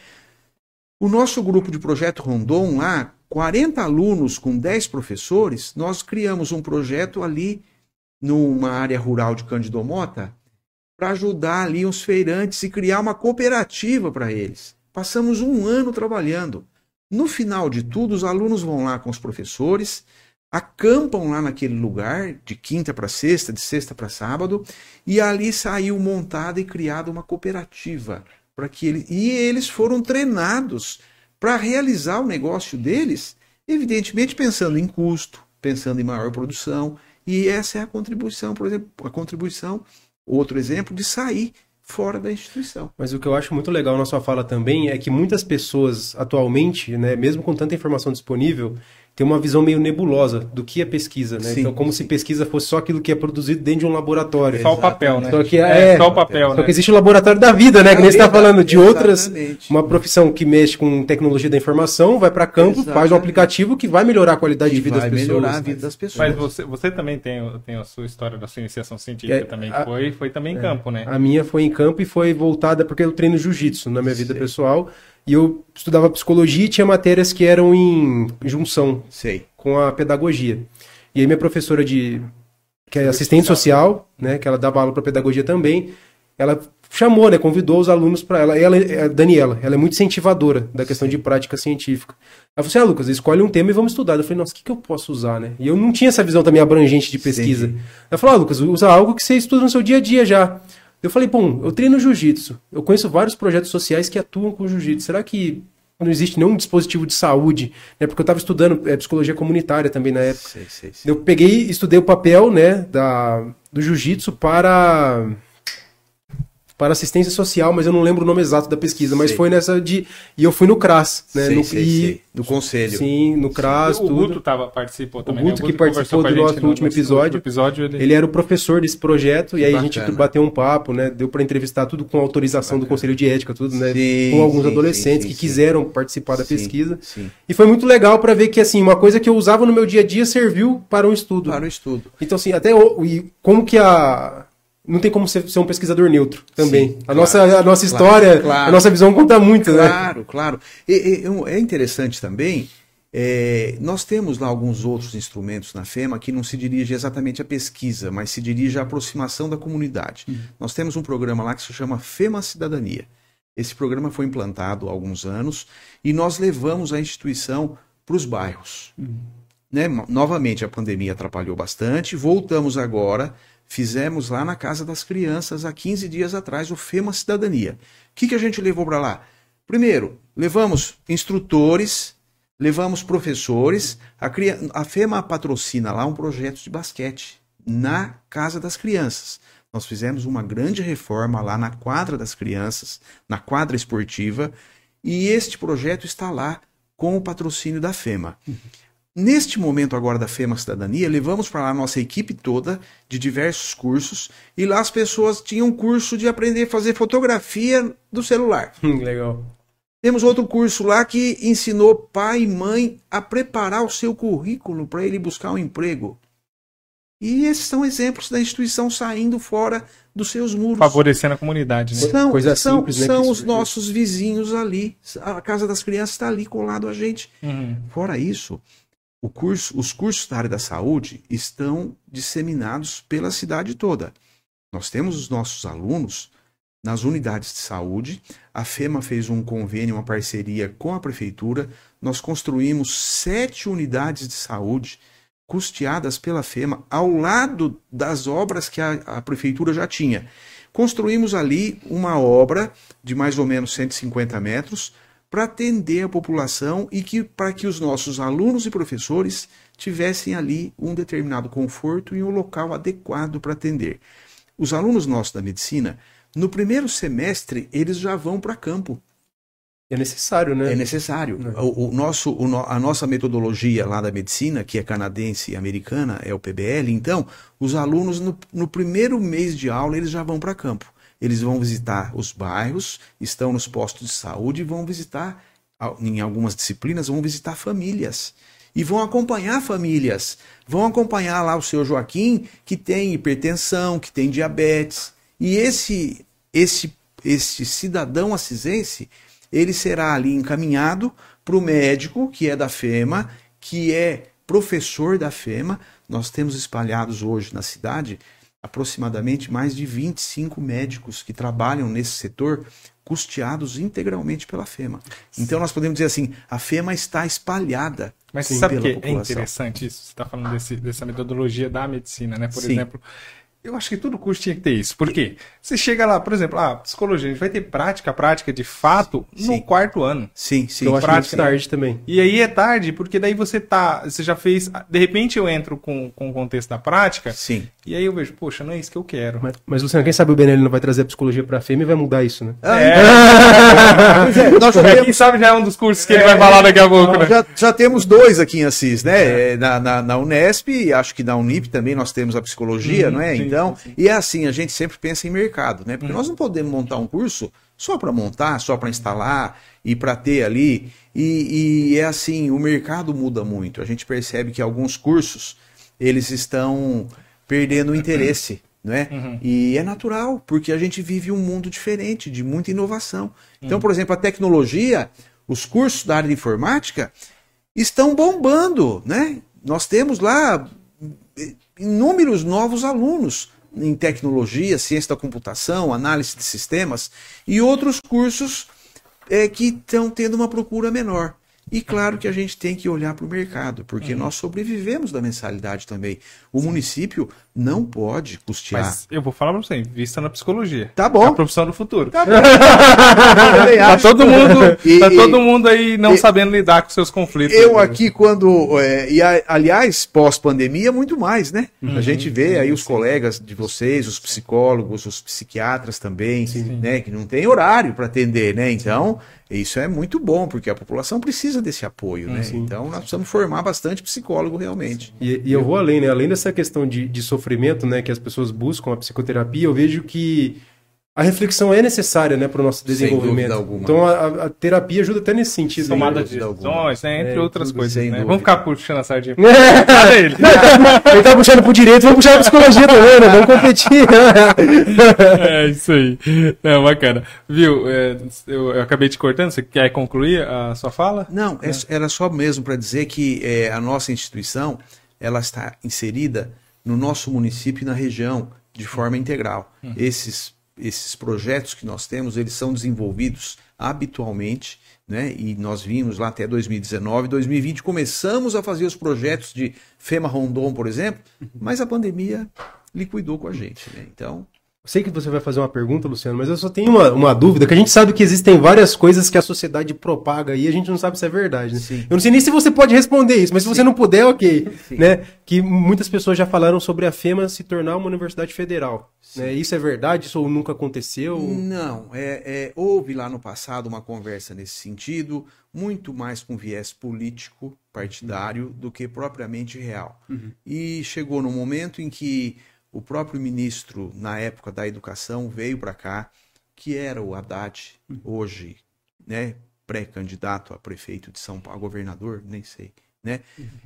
o nosso grupo de projeto Rondon lá 40 alunos com 10 professores, nós criamos um projeto ali numa área rural de Cândido Mota para ajudar ali os feirantes e criar uma cooperativa para eles. Passamos um ano trabalhando. No final de tudo, os alunos vão lá com os professores, acampam lá naquele lugar, de quinta para sexta, de sexta para sábado, e ali saiu montada e criada uma cooperativa para que eles e eles foram treinados para realizar o negócio deles, evidentemente pensando em custo, pensando em maior produção, e essa é a contribuição, por exemplo, a contribuição, outro exemplo, de sair fora da instituição. Mas o que eu acho muito legal na sua fala também é que muitas pessoas atualmente, né, mesmo com tanta informação disponível, tem uma visão meio nebulosa do que é pesquisa, né? Sim, então, como sim. se pesquisa fosse só aquilo que é produzido dentro de um laboratório. Só o papel, né? Só que é- só o papel, Só né? que existe o laboratório da vida, né? Que nem você está falando de outras. exatamente. Uma profissão que mexe com tecnologia da informação, vai para campo, faz um Exatamente. aplicativo que vai melhorar a qualidade Que de vida vai das pessoas. melhorar a vida das pessoas. Mas você, você também tem, tem a sua história da sua iniciação científica É, também, a- que foi, foi também em campo, né? A minha foi em campo e foi voltada porque eu treino jiu-jitsu na minha vida Sei. pessoal. E eu estudava psicologia e tinha matérias que eram em junção Sei. com a pedagogia. E aí minha professora de que é assistente social, né, que ela dava aula para pedagogia também, ela chamou, né, convidou os alunos para ela, ela é a Daniela, ela é muito incentivadora da questão de prática científica. Ela falou assim: "Ah, Lucas, escolhe um tema e vamos estudar". Eu falei: "Nossa, o que que eu posso usar, né?". E eu não tinha essa visão também abrangente de pesquisa. Entendi. Ela falou: ah, "Lucas, usa algo que você estuda no seu dia a dia já". Eu falei: "Bom, eu treino jiu-jitsu. Eu conheço vários projetos sociais que atuam com jiu-jitsu. Será que não existe nenhum dispositivo de saúde, né? Porque eu estava estudando é, psicologia comunitária também na época. Sei, sei, sei. Eu peguei estudei o papel, né, da, do jiu-jitsu para para assistência social, mas eu não lembro o nome exato da pesquisa, mas Sei. foi nessa de e eu fui no CRAS, né, Sei, no, sei, e, sei. No conselho. sim, no CRAS, o tudo. Guto tava, participou O também. né? Guto que conversou participou com a do nosso no- último episódio. episódio ele... Ele era o professor desse projeto e aí a gente bacana. bateu um papo, né, deu para entrevistar tudo com autorização do conselho de ética, tudo, né, Sim, com alguns sim, adolescentes sim, que sim, quiseram participar da Sim, pesquisa. Sim. E foi muito legal para ver que assim, uma coisa que eu usava no meu dia a dia serviu para um estudo. Para o estudo. Então, assim, até o, e como que a. Não tem como ser, ser um pesquisador neutro também. Sim, a, claro, nossa, a nossa claro, história, claro. a nossa visão conta muito, né? Claro, claro. E, e, é interessante também, é, nós temos lá alguns outros instrumentos na FEMA que não se dirige exatamente à pesquisa, mas se dirige à aproximação da comunidade. Nós temos um programa lá que se chama FEMA Cidadania. Esse programa foi implantado há alguns anos e nós levamos a instituição para os bairros. Né? Mo- Novamente, a pandemia atrapalhou bastante, voltamos agora, fizemos lá na Casa das Crianças, há 15 dias atrás, o FEMA Cidadania. O que, que a gente levou para lá? Primeiro, levamos instrutores, levamos professores, a, a FEMA patrocina lá um projeto de basquete na Casa das Crianças. Nós fizemos uma grande reforma lá na quadra das crianças, na quadra esportiva, e este projeto está lá com o patrocínio da FEMA. Neste momento agora da FEMA Cidadania, levamos para lá a nossa equipe toda de diversos cursos e lá as pessoas tinham curso de aprender a fazer fotografia do celular. Hum, Legal. Temos outro curso lá que ensinou pai e mãe a preparar o seu currículo para ele buscar um emprego. E esses são exemplos da instituição saindo fora dos seus muros. Favorecendo a comunidade, né? São, Coisa são, simples, né, são os nossos vizinhos ali. A Casa das Crianças está ali colado a gente. Uhum. Fora isso, curso- os cursos da área da saúde estão disseminados pela cidade toda. Nós temos os nossos alunos nas unidades de saúde. A FEMA fez um convênio, uma parceria com a prefeitura. Nós construímos sete unidades de saúde custeadas pela FEMA ao lado das obras que a, a prefeitura já tinha. Construímos ali uma obra de mais ou menos 150 metros para atender a população e que para que os nossos alunos e professores tivessem ali um determinado conforto e um local adequado para atender. Os alunos nossos da medicina, no primeiro semestre, eles já vão para campo. É necessário, né? É necessário. É. O, o nosso, o a nossa metodologia lá da medicina, que é canadense e americana, é o PBL, então, os alunos, no, no primeiro mês de aula, eles já vão para campo. Eles vão visitar os bairros, estão nos postos de saúde vão visitar, em algumas disciplinas, vão visitar famílias. E vão acompanhar famílias. Vão acompanhar lá o seu Joaquim, que tem hipertensão, que tem diabetes. E esse, esse, esse cidadão assisense, ele será ali encaminhado para o médico, que é da FEMA, que é professor da FEMA. Nós temos espalhados hoje na cidade aproximadamente mais de 25 médicos que trabalham nesse setor, custeados integralmente pela FEMA. Então nós podemos dizer assim, a FEMA está espalhada. Mas Sim, sabe o pela que é interessante isso? Você está falando desse- dessa metodologia da medicina, né? Por Sim. exemplo, eu acho que todo curso tinha que ter isso. Por quê? Você chega lá, por exemplo, ah, psicologia, a gente vai ter prática, prática de fato no Sim. quarto ano. Sim, sim. eu acho prática, muito tarde também. E aí é tarde, porque daí você tá. Você já fez. De repente eu entro com, com o contexto da prática. Sim. E aí eu vejo, poxa, não é isso que eu quero. Mas, mas Luciano, quem sabe o Benelli não vai trazer a psicologia pra fêmea e vai mudar isso, né? Pois é, nós já Quem temos, sabe já é um dos cursos que ele vai falar daqui a pouco, né? já, já temos dois aqui em Assis, né? É, Na, na, na Unesp e acho que na Unip também nós temos a psicologia, não é? sim, então, e é assim, a gente sempre pensa em mercado, né? Porque Uhum. nós não podemos montar um curso só para montar, só para instalar e para ter ali. E, e é assim, o mercado muda muito. A gente percebe que alguns cursos eles estão perdendo o interesse. Né? Uhum. E é natural, porque a gente vive um mundo diferente, de muita inovação. Uhum. Então, por exemplo, a tecnologia, os cursos da área de informática estão bombando, né? Nós temos lá eh, inúmeros novos alunos em tecnologia, ciência da computação, análise de sistemas e outros cursos é, que estão tendo uma procura menor. E claro que a gente tem que olhar para o mercado, porque nós sobrevivemos da mensalidade também. O município não pode custear. Mas eu vou falar pra você, vista na psicologia. Tá bom. É a profissão do futuro. Tá bom. Tá todo mundo, E- tá todo mundo aí não e- sabendo lidar com seus conflitos. Eu aqui, quando. é, e a- aliás, pós-pandemia, muito mais, né? A gente vê aí os colegas de vocês, os psicólogos, os psiquiatras também, né? Que não tem horário para atender, né? Então, isso é muito bom, porque a população precisa desse apoio, né? Então, nós precisamos formar bastante psicólogo realmente. E, e eu vou além, né? Além dessa questão de, de sofrimento, né, que as pessoas buscam a psicoterapia, eu vejo que a reflexão é necessária, né, para o nosso desenvolvimento. Então a, a- a terapia ajuda até nesse sentido. Tomada de decisões, né, entre É, outras coisas, né? dúvida. Vamos ficar puxando a sardinha. É, ele? ele tá puxando pro direito, vamos puxar pra psicologia também, né? Vamos competir. É isso aí. Não, bacana. Viu, é, eu, eu acabei te cortando, você quer concluir a sua fala? Não, é- era só mesmo para dizer que é, a nossa instituição ela está inserida no nosso município e na região de forma integral. Esses, esses projetos que nós temos, eles são desenvolvidos habitualmente, né? E nós vimos lá até 2019, 2020 começamos a fazer os projetos de FEMA Rondon, por exemplo, mas a pandemia liquidou com a gente, né? Então, Sei que você vai fazer uma pergunta, Luciano, mas eu só tenho uma, uma dúvida, que a gente sabe que existem várias coisas que a sociedade propaga e a gente não sabe se é verdade, né? Sim. Eu não sei nem se você pode responder isso, mas se você não puder, ok. Sim. Né? Que muitas pessoas já falaram sobre a FEMA se tornar uma universidade federal. Né? Isso é verdade? Isso nunca aconteceu? Não, é, é, houve lá no passado uma conversa nesse sentido, muito mais com viés político, partidário, do que propriamente real. E chegou no momento em que o próprio ministro, na época da educação, veio para cá, que era o Haddad, hoje, né, pré-candidato a prefeito de São Paulo, a governador, nem sei, né?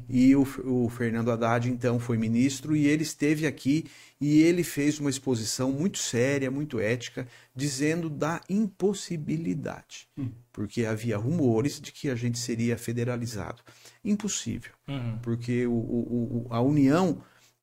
E o, o Fernando Haddad, então, foi ministro e ele esteve aqui e ele fez uma exposição muito séria, muito ética, dizendo da impossibilidade. Porque havia rumores de que a gente seria federalizado. Impossível, Uhum. porque o- o- a União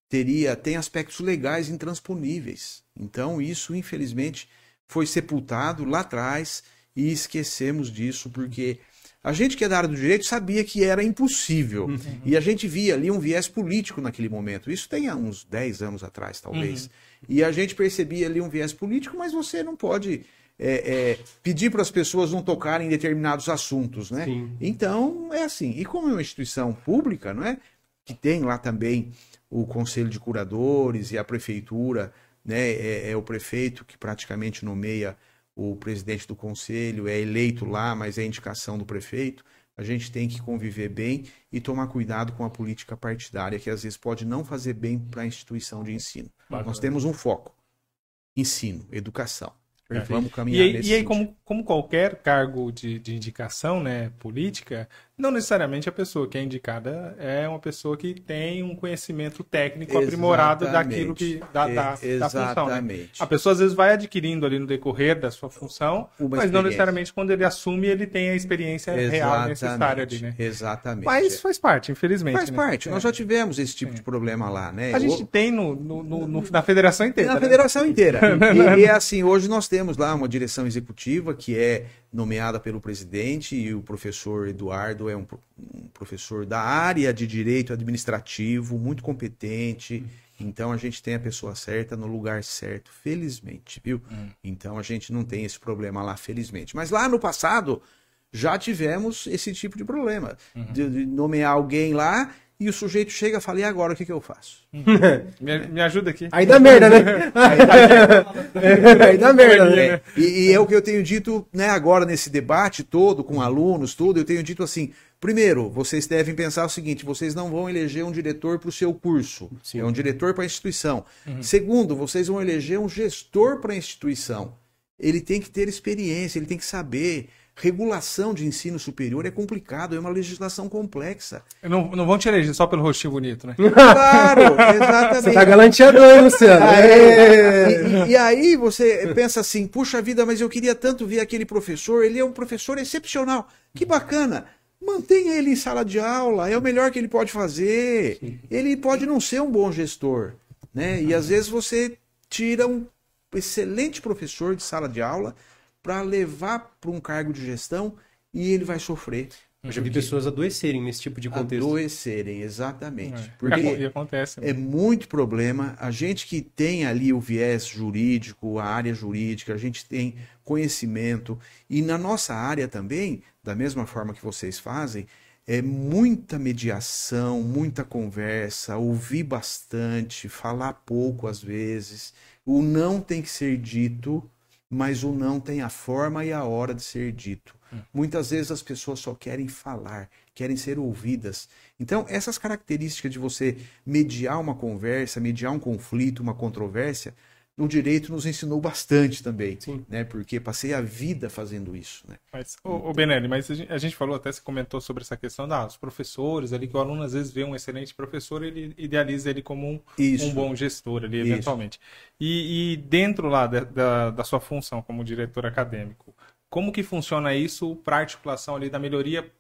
teria tem aspectos legais intransponíveis. Então, isso, infelizmente, foi sepultado lá atrás e esquecemos disso, porque a gente que é da área do direito sabia que era impossível. E a gente via ali um viés político naquele momento. Isso tem há uns 10 anos atrás, talvez. E a gente percebia ali um viés político, mas você não pode é, é, pedir para as pessoas não tocarem em determinados assuntos, né? Sim. Então, é assim. E como é uma instituição pública, não é? Que tem lá também o conselho de curadores e a prefeitura, né? É, é o prefeito que praticamente nomeia o presidente do conselho, é eleito lá, mas é indicação do prefeito. A gente tem que conviver bem e tomar cuidado com a política partidária, que às vezes pode não fazer bem para a instituição de ensino. Nós temos um foco: ensino, educação. Vamos E caminhar aí, nesse e aí, sentido. como, como qualquer cargo de, de indicação né, política, não necessariamente a pessoa que é indicada é uma pessoa que tem um conhecimento técnico aprimorado daquilo que da, da, da É, função. Né? Exatamente. A pessoa às vezes vai adquirindo ali no decorrer da sua função, Uma mas não necessariamente quando ele assume ele tem a experiência real necessária ali, né? Exatamente. Mas faz parte, infelizmente. Faz né? parte. É. Nós já tivemos esse tipo de problema lá, né? A gente O- tem no- no- no- na federação inteira. Na né? federação inteira. E, e é assim, hoje nós temos lá uma direção executiva que é nomeada pelo presidente e o professor Eduardo é um, um professor da área de direito administrativo, muito competente. Então a gente tem a pessoa certa no lugar certo, felizmente, viu? Então a gente não tem esse problema lá, felizmente. Mas lá no passado já tivemos esse tipo de problema. De, de nomear alguém lá e o sujeito chega e fala, e agora o que, que eu faço? Me, me ajuda aqui. Aí dá merda, né? Aí dá merda, né? É, e, e é o que eu tenho dito né, agora nesse debate todo, com alunos, tudo, eu tenho dito assim: primeiro, vocês devem pensar o seguinte: vocês não vão eleger um diretor para o seu curso, Sim. é um diretor para a instituição. Segundo, vocês vão eleger um gestor para a instituição. Ele tem que ter experiência, ele tem que saber. Regulação de ensino superior é complicado, é uma legislação complexa. Não, não vão te eleger só pelo rostinho bonito, né? Claro, exatamente. Você tá galanteador, hein, Luciano? É. E, e- e aí você pensa assim, puxa vida, mas eu queria tanto ver aquele professor, ele é um professor excepcional. Que bacana. Mantenha ele em sala de aula, é o melhor que ele pode fazer. Ele pode não ser um bom gestor, né? E às vezes você tira um excelente professor de sala de aula para levar para um cargo de gestão e ele vai sofrer. Eu já vi pessoas adoecerem nesse tipo de contexto. Adoecerem, exatamente. É. Porque E acontece. é muito problema. A gente que tem ali o viés jurídico, a área jurídica, a gente tem conhecimento. E na nossa área também, da mesma forma que vocês fazem, é muita mediação, muita conversa, ouvir bastante, falar pouco às vezes. O não tem que ser dito, mas o não tem a forma e a hora de ser dito. Muitas vezes as pessoas só querem falar, querem ser ouvidas. Então, essas características de você mediar uma conversa, mediar um conflito, uma controvérsia, o direito nos ensinou bastante também, Sim. né? Porque passei a vida fazendo isso, né? Mas, ô, ô Benelli, mas a gente, a gente falou, até você comentou sobre essa questão dos professores ali, que o aluno às vezes vê um excelente professor e ele idealiza ele como um, um bom gestor ali, eventualmente. E, e dentro lá da, da, da sua função como diretor acadêmico, como que funciona isso para articulação ali da melhoria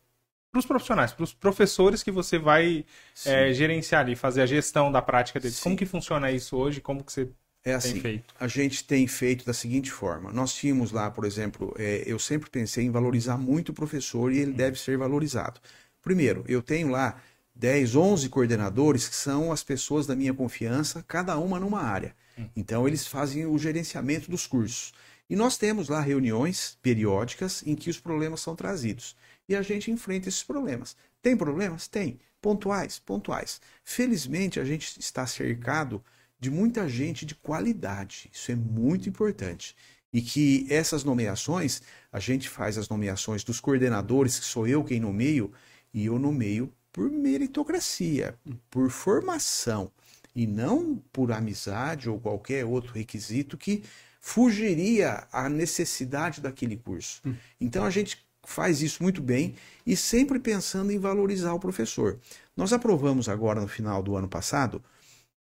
para os profissionais, para os professores que você vai é, gerenciar ali, fazer a gestão da prática deles? Sim. Como que funciona isso hoje? Como que você É assim, a gente tem feito da seguinte forma. Nós tínhamos lá, por exemplo, é, eu sempre pensei em valorizar muito o professor e ele deve ser valorizado. Primeiro, eu tenho lá 10, 11 coordenadores que são as pessoas da minha confiança, cada uma numa área. Então, eles fazem o gerenciamento dos cursos. E nós temos lá reuniões periódicas em que os problemas são trazidos. E a gente enfrenta esses problemas. Tem problemas? Tem. Pontuais? Pontuais. Felizmente, a gente está cercado de muita gente de qualidade. Isso é muito importante. E que essas nomeações, a gente faz as nomeações dos coordenadores, que sou eu quem nomeio, e eu nomeio por meritocracia, por formação, e não por amizade ou qualquer outro requisito que fugiria à necessidade daquele curso. Então a gente faz isso muito bem e sempre pensando em valorizar o professor. Nós aprovamos agora no final do ano passado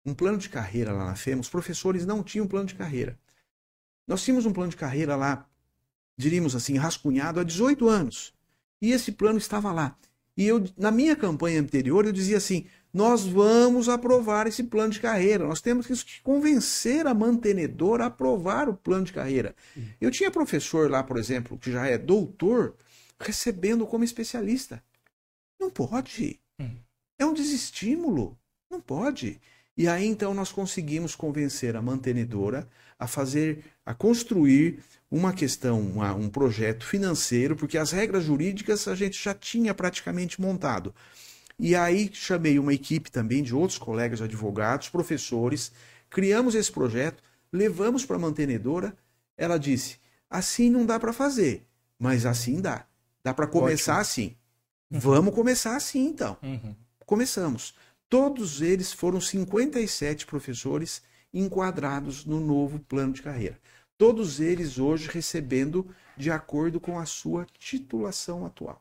um plano de carreira lá na FEMA. Os professores não tinham plano de carreira. Nós tínhamos um plano de carreira lá, diríamos assim, rascunhado há 18 anos. E esse plano estava lá. E eu, na minha campanha anterior, eu dizia assim: nós vamos aprovar esse plano de carreira. Nós temos que convencer a mantenedora a aprovar o plano de carreira. Eu tinha professor lá, por exemplo, que já é doutor, recebendo como especialista. Não pode. É um desestímulo. Não pode. E aí então nós conseguimos convencer a mantenedora a fazer, a construir uma questão, uma- um projeto financeiro, porque as regras jurídicas a gente já tinha praticamente montado. E aí chamei uma equipe também de outros colegas advogados, professores, criamos esse projeto, levamos para a mantenedora, ela disse: assim não dá para fazer, mas assim dá. Dá para começar assim. Vamos começar assim então Uhum. começamos. Todos eles foram 57 professores enquadrados no novo plano de carreira. Todos eles hoje recebendo de acordo com a sua titulação atual.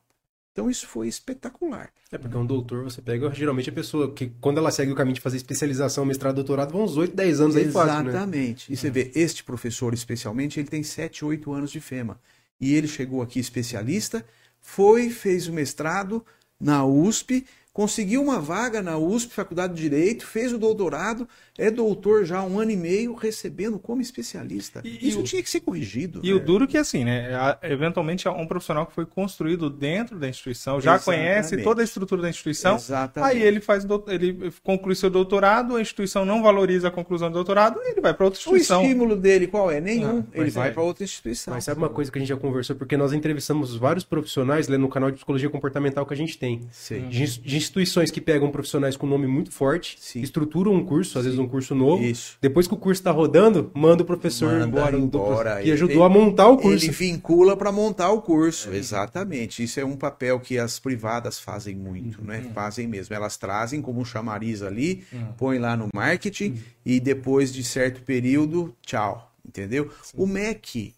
Então isso foi espetacular. É porque um doutor, você pega geralmente a pessoa que, quando ela segue o caminho de fazer especialização, mestrado, doutorado, vão uns 8, 10 anos aí fácil, né? Exatamente. E você vê, este professor especialmente, ele tem 7, 8 anos de FEMA. E ele chegou aqui especialista, foi, fez o mestrado na USP, conseguiu uma vaga na USP, Faculdade de Direito, fez o doutorado, é doutor já há um ano e meio, recebendo como especialista. E- e Isso o- tinha que ser corrigido. E o né? duro que é assim, né? a- Eventualmente é um profissional que foi construído dentro da instituição, já Exatamente. conhece toda a estrutura da instituição. Exatamente. Aí ele faz ele conclui seu doutorado, a instituição não valoriza a conclusão do doutorado, ele vai para outra O instituição. estímulo dele qual é? Nenhum. Ah, ele vai é. para outra instituição. Mas sabe uma coisa que a gente já conversou? Porque nós entrevistamos vários profissionais lá no canal de psicologia comportamental que a gente tem. Sei. De, de instituições que pegam profissionais com nome muito forte, Sim. estruturam um curso, às vezes um curso novo. Isso. Depois que o curso está rodando, manda o professor Manda embora, do- embora. que ajudou Ele- a montar o curso. Ele vincula para montar o curso, exatamente. Isso é um papel que as privadas fazem muito, Uhum. né? Fazem mesmo. Elas trazem como um chamariz ali, põe lá no marketing e depois de certo período, tchau, entendeu? O MEC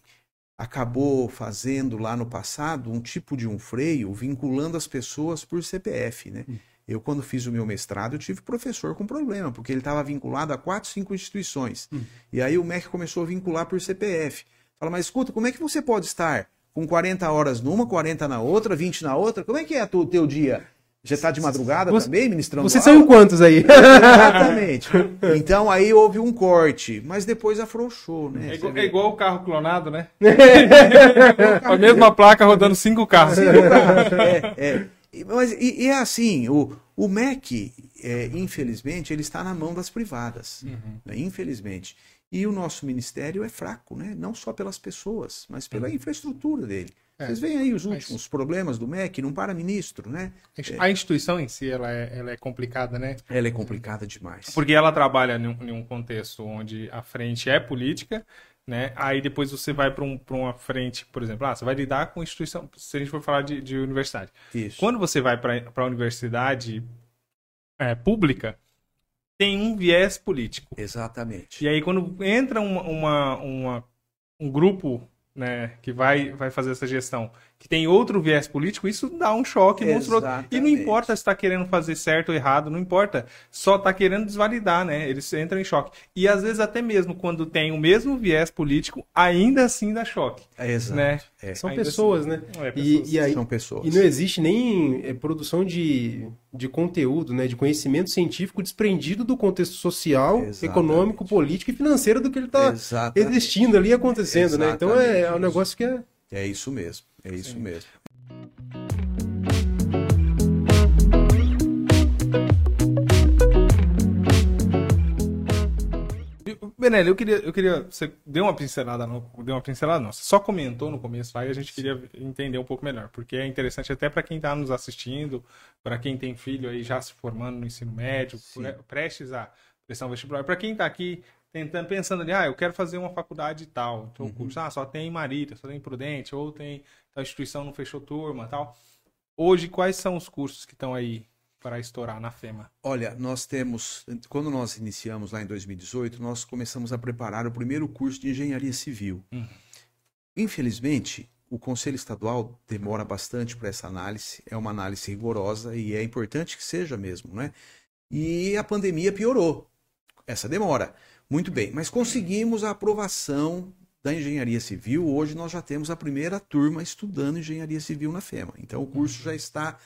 acabou fazendo lá no passado um tipo de um freio vinculando as pessoas por CPF, né? Eu, quando fiz o meu mestrado, eu tive professor com problema, porque ele estava vinculado a quatro, cinco instituições. E aí o MEC começou a vincular por CPF. Fala, mas escuta, como é que você pode estar com 40 horas numa, 40 na outra, 20 na outra? Como é que é o teu dia? Já está de madrugada Você- também, ministrando Vocês são quantos aí? Exatamente. Então aí houve um corte, mas depois afrouxou, né? É igual, é igual o carro clonado, né? a mesma placa rodando cinco carros. é, é. Mas e, e é assim, o, o MEC, é, infelizmente, ele está na mão das privadas, né? infelizmente. E o nosso ministério é fraco, né? não só pelas pessoas, mas pela infraestrutura dele. É. Vocês veem aí os Mas- últimos problemas do MEC, não para ministro, né? A instituição em si, ela é, ela é complicada, né? Ela é complicada demais. Porque ela trabalha em um contexto onde a frente é política, né? Aí depois você vai para um, pra uma frente, por exemplo, ah, você vai lidar com instituição, se a gente for falar de, de universidade. Isso. Quando você vai para a universidade é, pública, tem um viés político. Exatamente. E aí quando entra uma, uma- uma- um grupo né, que vai, vai fazer essa gestão, que tem outro viés político, isso dá um choque monstruoso. E não Exatamente. importa se está querendo fazer certo ou errado, não importa. Só está querendo desvalidar, né? Eles entram em choque. E às vezes até mesmo quando tem o mesmo viés político, ainda assim dá choque. É exato. Né? É. São Ainda pessoas, assim. né? É, E, pessoas. e aí, São pessoas. E não existe nem é, produção de, de conteúdo, né, de conhecimento científico desprendido do contexto social, Exatamente. econômico, político e financeiro do que ele está Exatamente. existindo ali e acontecendo, né? Então é, é um Exatamente. negócio que é. É isso mesmo. É isso mesmo. Benelli, eu queria, eu queria. Você deu uma pincelada, no, deu uma pincelada, não. Você só comentou no começo lá e a gente queria entender um pouco melhor, porque é interessante até para quem está nos assistindo, para quem tem filho aí já se formando no ensino médio, pre- prestes a pressão vestibular, para quem está aqui tentando, pensando ali, ah, eu quero fazer uma faculdade e tal, então o curso, ah, só tem Marília, só tem Prudente, ou tem tal instituição não fechou turma, tal. Hoje, quais são os cursos que estão aí para estourar na FEMA? Olha, nós temos, quando nós iniciamos lá em 2018, nós começamos a preparar o primeiro curso de engenharia civil. Uhum. Infelizmente, o Conselho Estadual demora bastante para essa análise, é uma análise rigorosa e é importante que seja mesmo, né? E a pandemia piorou essa demora. Muito bem, mas conseguimos a aprovação da engenharia civil. Hoje nós já temos a primeira turma estudando engenharia civil na FEMA. Então o curso já está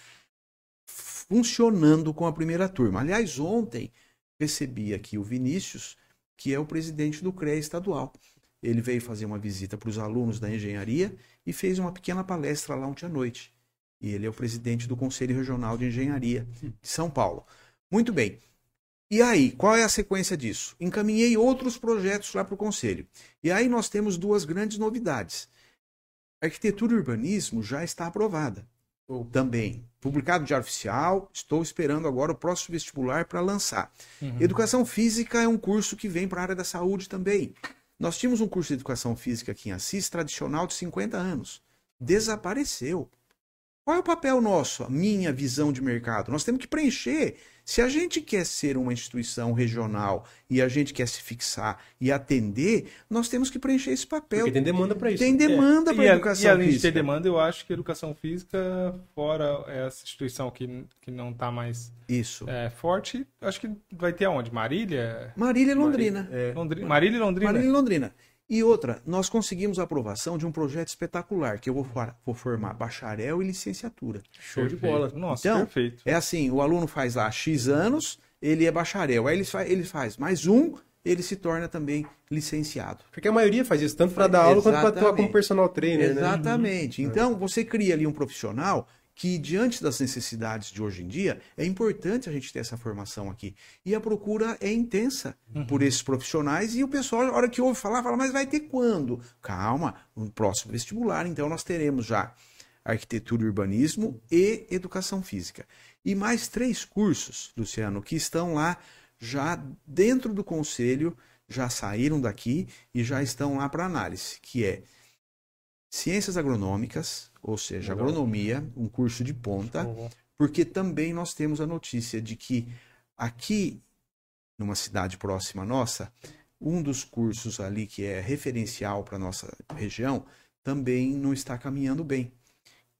funcionando com a primeira turma. Aliás, ontem recebi aqui o Vinícius, que é o presidente do CREA estadual. Ele veio fazer uma visita para os alunos da engenharia e fez uma pequena palestra lá ontem à noite. E ele é o presidente do Conselho Regional de Engenharia de São Paulo. Muito bem. E aí, qual é a sequência disso? Encaminhei outros projetos lá para o Conselho. E aí nós temos duas grandes novidades. Arquitetura e urbanismo já está aprovada. Também. Publicado no Diário Oficial, estou esperando agora o próximo vestibular para lançar. Educação Física é um curso que vem para a área da saúde também. Nós tínhamos um curso de Educação Física aqui em Assis, tradicional de 50 anos. Desapareceu. Qual é o papel nosso, a minha visão de mercado? Nós temos que preencher. Se a gente quer ser uma instituição regional e a gente quer se fixar e atender, nós temos que preencher esse papel. Porque tem demanda para isso. Tem demanda para e, a- educação e além física. de ter demanda, eu acho que a educação física, fora essa instituição que, que não está mais Isso. é, forte, acho que vai ter aonde? Marília? Marília e Londrina. É. Londrina Marília e Londrina? Marília e Londrina. E outra, nós conseguimos a aprovação de um projeto espetacular, que eu vou, vou formar bacharel e licenciatura. Show de Perfeito. bola. Nossa, Então, perfeito. É assim, o aluno faz lá X anos, ele é bacharel. Aí ele faz, ele faz mais um, ele se torna também licenciado. Porque a maioria faz isso, tanto para dar aula quanto para atuar como Exatamente. personal trainer, né? Exatamente. Então, você cria ali um profissional que, diante das necessidades de hoje em dia, é importante a gente ter essa formação aqui. E a procura é intensa por esses profissionais e o pessoal, na hora que ouve falar, fala, mas vai ter quando? Calma, no próximo vestibular, então nós teremos já arquitetura e urbanismo e educação física. E mais três cursos, Luciano, que estão lá já dentro do conselho, já saíram daqui e já estão lá para análise, que é ciências agronômicas, ou seja, agronomia, um curso de ponta, Uhum. porque também nós temos a notícia de que aqui, numa cidade próxima nossa, um dos cursos ali que é referencial para nossa região também não está caminhando bem.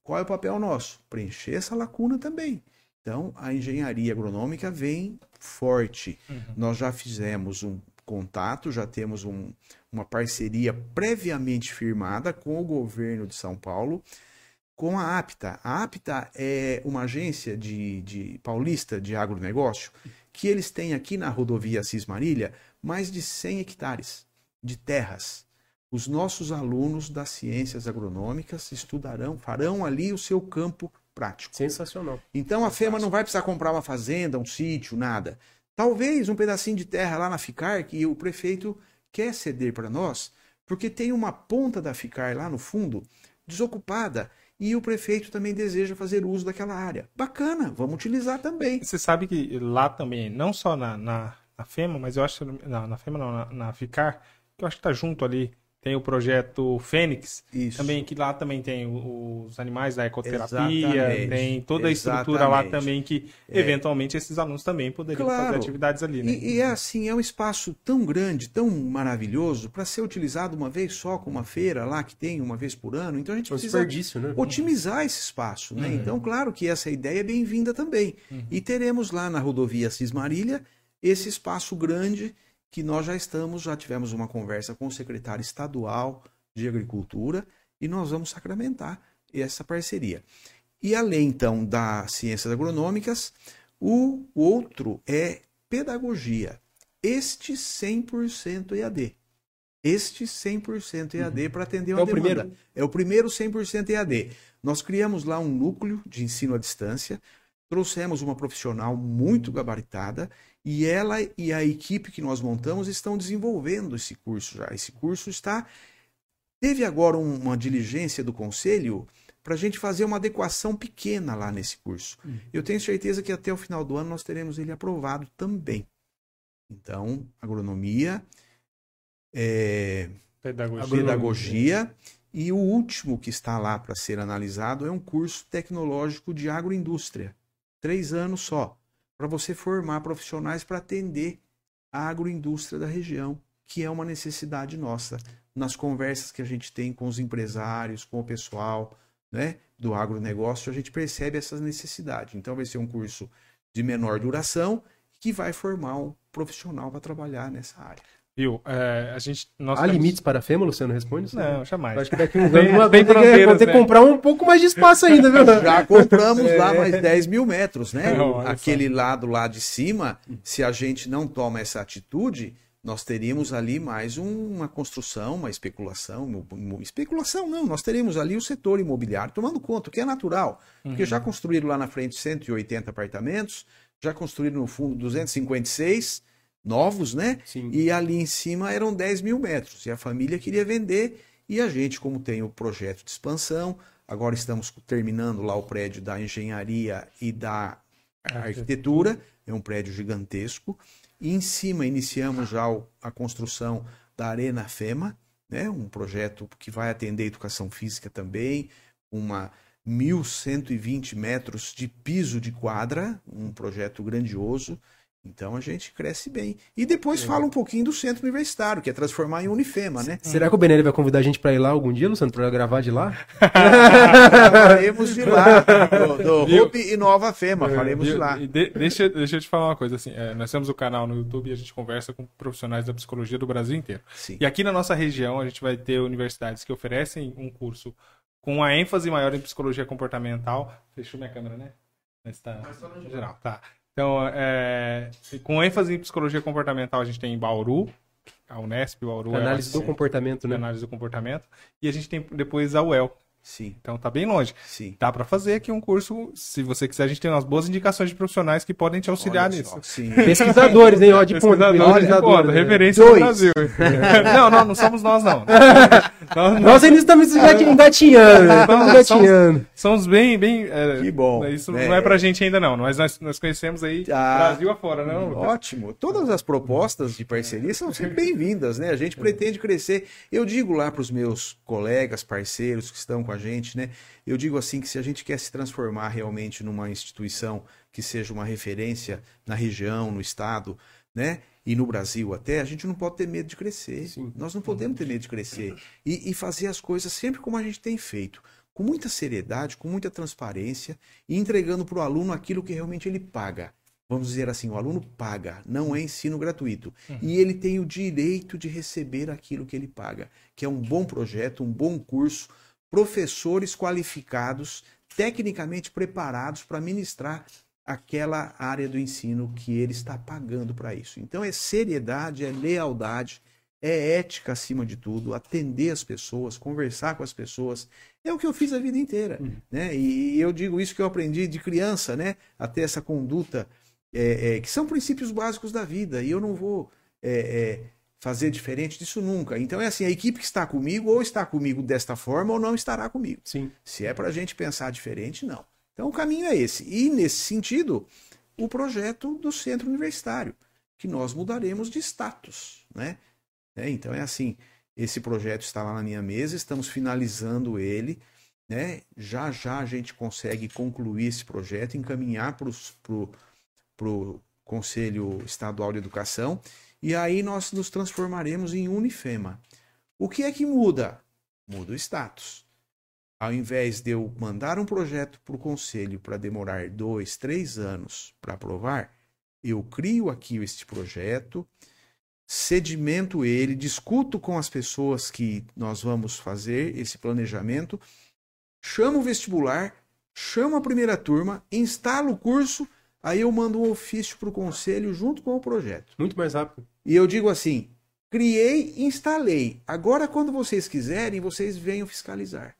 Qual é o papel nosso? Preencher essa lacuna também. Então, a engenharia agronômica vem forte. Nós já fizemos um contato, já temos um- uma parceria previamente firmada com o governo de São Paulo, com a APTA. A APTA é uma agência de, de paulista de agronegócio que eles têm aqui na rodovia Assis Marília mais de 100 hectares de terras. Os nossos alunos das ciências agronômicas estudarão, farão ali o seu campo prático. Sensacional. Então a FEMA não vai precisar comprar uma fazenda, um sítio, nada. Talvez um pedacinho de terra lá na FICAR que o prefeito quer ceder para nós, porque tem uma ponta da FICAR lá no fundo desocupada e o prefeito também deseja fazer uso daquela área. Bacana, vamos utilizar também. Você sabe que lá também, não só na, na, na FEMA, mas eu acho. Não, na FEMA não, na, na FICAR, que eu acho que tá junto ali. Tem o projeto Fênix, Isso. também que lá também tem os animais da ecoterapia, Exatamente. tem toda a estrutura lá Exatamente. também que eventualmente esses alunos também poderiam Claro. fazer atividades ali, né? E, e é assim, é um espaço tão grande, tão maravilhoso, para ser utilizado uma vez só, com uma feira lá que tem uma vez por ano. Então a gente É precisa né? otimizar esse espaço. Né? Então, claro que essa ideia é bem-vinda também. E teremos lá na rodovia Cismarília esse espaço grande que nós já estamos, já tivemos uma conversa com o secretário estadual de Agricultura e nós vamos sacramentar essa parceria. E além, então, das ciências agronômicas, o outro é pedagogia. Este 100% EAD. Este 100% EAD para atender uma É o demanda. primeiro? É o primeiro 100% EAD. Nós criamos lá um núcleo de ensino à distância, trouxemos uma profissional muito gabaritada e ela e a equipe que nós montamos estão desenvolvendo esse curso já. Esse curso está. Teve agora um- uma diligência do conselho para a gente fazer uma adequação pequena lá nesse curso. Eu tenho certeza que até o final do ano nós teremos ele aprovado também. Então, agronomia, é, Pedagogia. pedagogia e o último que está lá para ser analisado é um curso tecnológico de agroindústria. Três anos só, para você formar profissionais para atender a agroindústria da região, que é uma necessidade nossa. Nas conversas que a gente tem com os empresários, com o pessoal né, do agronegócio, a gente percebe essa necessidade. Então vai ser um curso de menor duração que vai formar um profissional para trabalhar nessa área. Viu? É, a gente. Nós Há temos- limites para a FEMA, Luciano? Responde isso? Não, jamais. Eu acho que daqui a Tem- anos vamos tem ter, que, ter né? comprar um pouco mais de espaço ainda, viu? Já compramos lá mais 10 mil metros, né? Não, olha só. Aquele lado lá de cima, se a gente não toma essa atitude, nós teríamos ali mais um- uma construção, uma especulação. Especulação não, nós teríamos ali o setor imobiliário tomando conta, o que é natural. Porque já construíram lá na frente 180 apartamentos, já construíram no fundo 256 novos, né? Sim. E ali em cima eram 10 mil metros. E a família queria vender. E a gente, como tem o projeto de expansão, agora estamos terminando lá o prédio da engenharia e da arquitetura. É um prédio gigantesco. E em cima iniciamos já a construção da Arena FEMA, né? um projeto que vai atender a educação física também, uma 1.120 metros de piso de quadra, um projeto grandioso. Então a gente cresce bem. E depois fala um pouquinho do centro universitário, que é transformar em Unifema, né? Será que o Benelli vai convidar a gente para ir lá algum dia, Luciano, para gravar de lá? Faremos de lá, do, do Viu? Rup e Nova Fema, faremos de E- lá. e de- deixa, deixa eu te falar uma coisa, assim, é, nós temos o canal no YouTube e a gente conversa com profissionais da psicologia do Brasil inteiro. Sim. E aqui na nossa região a gente vai ter universidades que oferecem um curso com uma ênfase maior em psicologia comportamental. Fechou minha câmera, né? Mas tá, geral, tá. Então, é, com ênfase em psicologia comportamental a gente tem em Bauru, a Unesp, Bauru. é Análise uma- do comportamento, né? análise do comportamento. E a gente tem depois a UEL, Sim, Então tá bem longe. sim. Dá pra fazer aqui um curso, se você quiser, a gente tem umas boas indicações de profissionais que podem te auxiliar Olha nisso. só, Sim. Pesquisadores, hein? Ó, de. Pesquisadores de pesquisadores, ponta, né? referência Dois. no Brasil. não, não, não somos nós, não. Nós, Nós ainda estamos engati- engatinhando. né? Estamos Não, somos- engatinhando. somos bem, bem. é, Que bom. Isso É. não é pra gente ainda, não. Mas nós, nós conhecemos aí Ah. Brasil afora, né? Lucas? Ótimo. Todas as propostas de parceria são sempre bem-vindas, né? A gente pretende crescer. Eu digo lá para os meus colegas, parceiros que estão com a gente, né? Eu digo assim que se a gente quer se transformar realmente numa instituição que seja uma referência na região, no estado, né? E no Brasil até, a gente não pode ter medo de crescer. Nós não podemos ter medo de crescer. E, e fazer as coisas sempre como a gente tem feito. Com muita seriedade, com muita transparência e entregando para o aluno aquilo que realmente ele paga vamos dizer assim, o aluno paga, não é ensino gratuito. E ele tem o direito de receber aquilo que ele paga, que é um bom projeto, um bom curso, professores qualificados, tecnicamente preparados para ministrar aquela área do ensino que ele está pagando para isso. Então é seriedade, é lealdade, é ética acima de tudo, atender as pessoas, conversar com as pessoas. É o que eu fiz a vida inteira, né? E eu digo isso que eu aprendi de criança, né? A ter essa conduta é, é, que são princípios básicos da vida, e eu não vou é, é, fazer diferente disso nunca. Então é assim, a equipe que está comigo, ou está comigo desta forma, ou não estará comigo. Sim. Se é para a gente pensar diferente, não. Então o caminho é esse. E nesse sentido, o projeto do centro universitário, que nós mudaremos de status, né? É, então é assim, esse projeto está lá na minha mesa, estamos finalizando ele, né? Já já a gente consegue concluir esse projeto, encaminhar para o Conselho Estadual de Educação, e aí nós nos transformaremos em Unifema. O que é que muda? Muda o status. Ao invés de eu mandar um projeto para o conselho para demorar dois, três anos para aprovar, eu crio aqui este projeto, sedimento ele, discuto com as pessoas que nós vamos fazer esse planejamento, chamo o vestibular, chamo a primeira turma, instalo o curso, aí eu mando um ofício para o conselho junto com o projeto. Muito mais rápido. E eu digo assim: criei, instalei. Agora, quando vocês quiserem, vocês venham fiscalizar.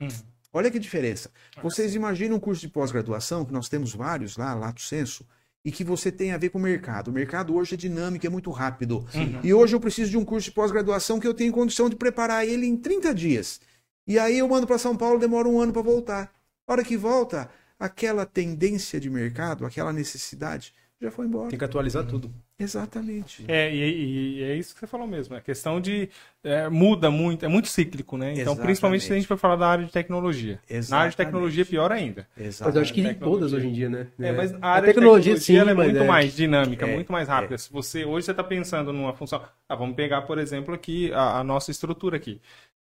Hum. Olha que diferença. Vocês imaginam um curso de pós-graduação, que nós temos vários lá, Lato Senso, e que você tem a ver com o mercado. O mercado hoje é dinâmico, é muito rápido. Uhum. E hoje eu preciso de um curso de pós-graduação que eu tenho condição de preparar ele em 30 dias. E aí eu mando para São Paulo, demora um ano para voltar. A hora que volta, aquela tendência de mercado, aquela necessidade, já foi embora. Tem que atualizar tudo. Exatamente. É, e, e é isso que você falou mesmo. A questão de. é, muda muito, é muito cíclico, né? Então, Exatamente. principalmente se a gente for falar da área de tecnologia. Na área de Exatamente. tecnologia, pior ainda. Mas eu acho que em tecnologia. todas hoje em dia, né? É, mas a a área tecnologia, de sim, tecnologia ela é mas muito é. mais dinâmica, É, muito mais rápida. Se você hoje você está pensando numa função, ah, vamos pegar por exemplo aqui a, a nossa estrutura aqui.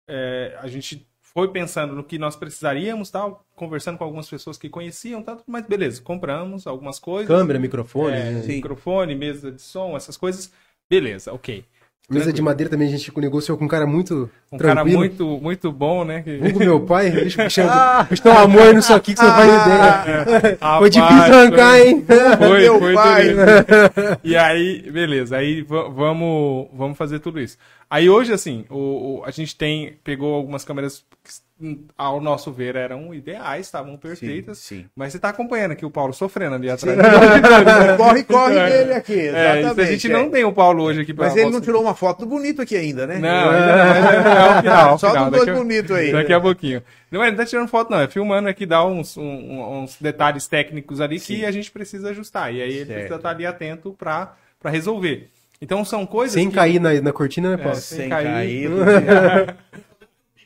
É, a gente foi pensando no que nós precisaríamos, tal, conversando com algumas pessoas que conheciam, tal, mas beleza, compramos algumas coisas, Câmera, microfone, é, né? Microfone, mesa de som, essas coisas, beleza, ok. Mesa de madeira também a gente negociou com um cara muito Um cara tranquilo. muito muito bom, né? Que... Meu pai, deixa o bichão, bicho tem um amor nisso aqui que você não faz ideia. Rapaz, Foi difícil arrancar, hein? Foi, Meu foi pai. E aí, beleza, aí va- vamos, vamos fazer tudo isso. Aí hoje, assim, o, o- a gente tem, pegou algumas câmeras que, ao nosso ver, eram ideais, estavam perfeitas. sim. Mas você tá acompanhando aqui o Paulo sofrendo ali atrás. corre, corre É. dele aqui. É, Exatamente. isso a gente é. não tem o Paulo hoje aqui pra Mas ele não tirou uma foto bonito aqui ainda, né? Não, ainda não, mas é, é o final. Só final. dos dois bonitos aí. Daqui a pouquinho. Não, ele não tá tirando foto, não. É filmando aqui, dá uns, um- um- uns detalhes técnicos ali que Sim. a gente precisa ajustar. E aí ele precisa estar ali atento pra resolver. Então são coisas. Sem que- cair na, na cortina, né, Paulo? É, sem Sem cair. cair.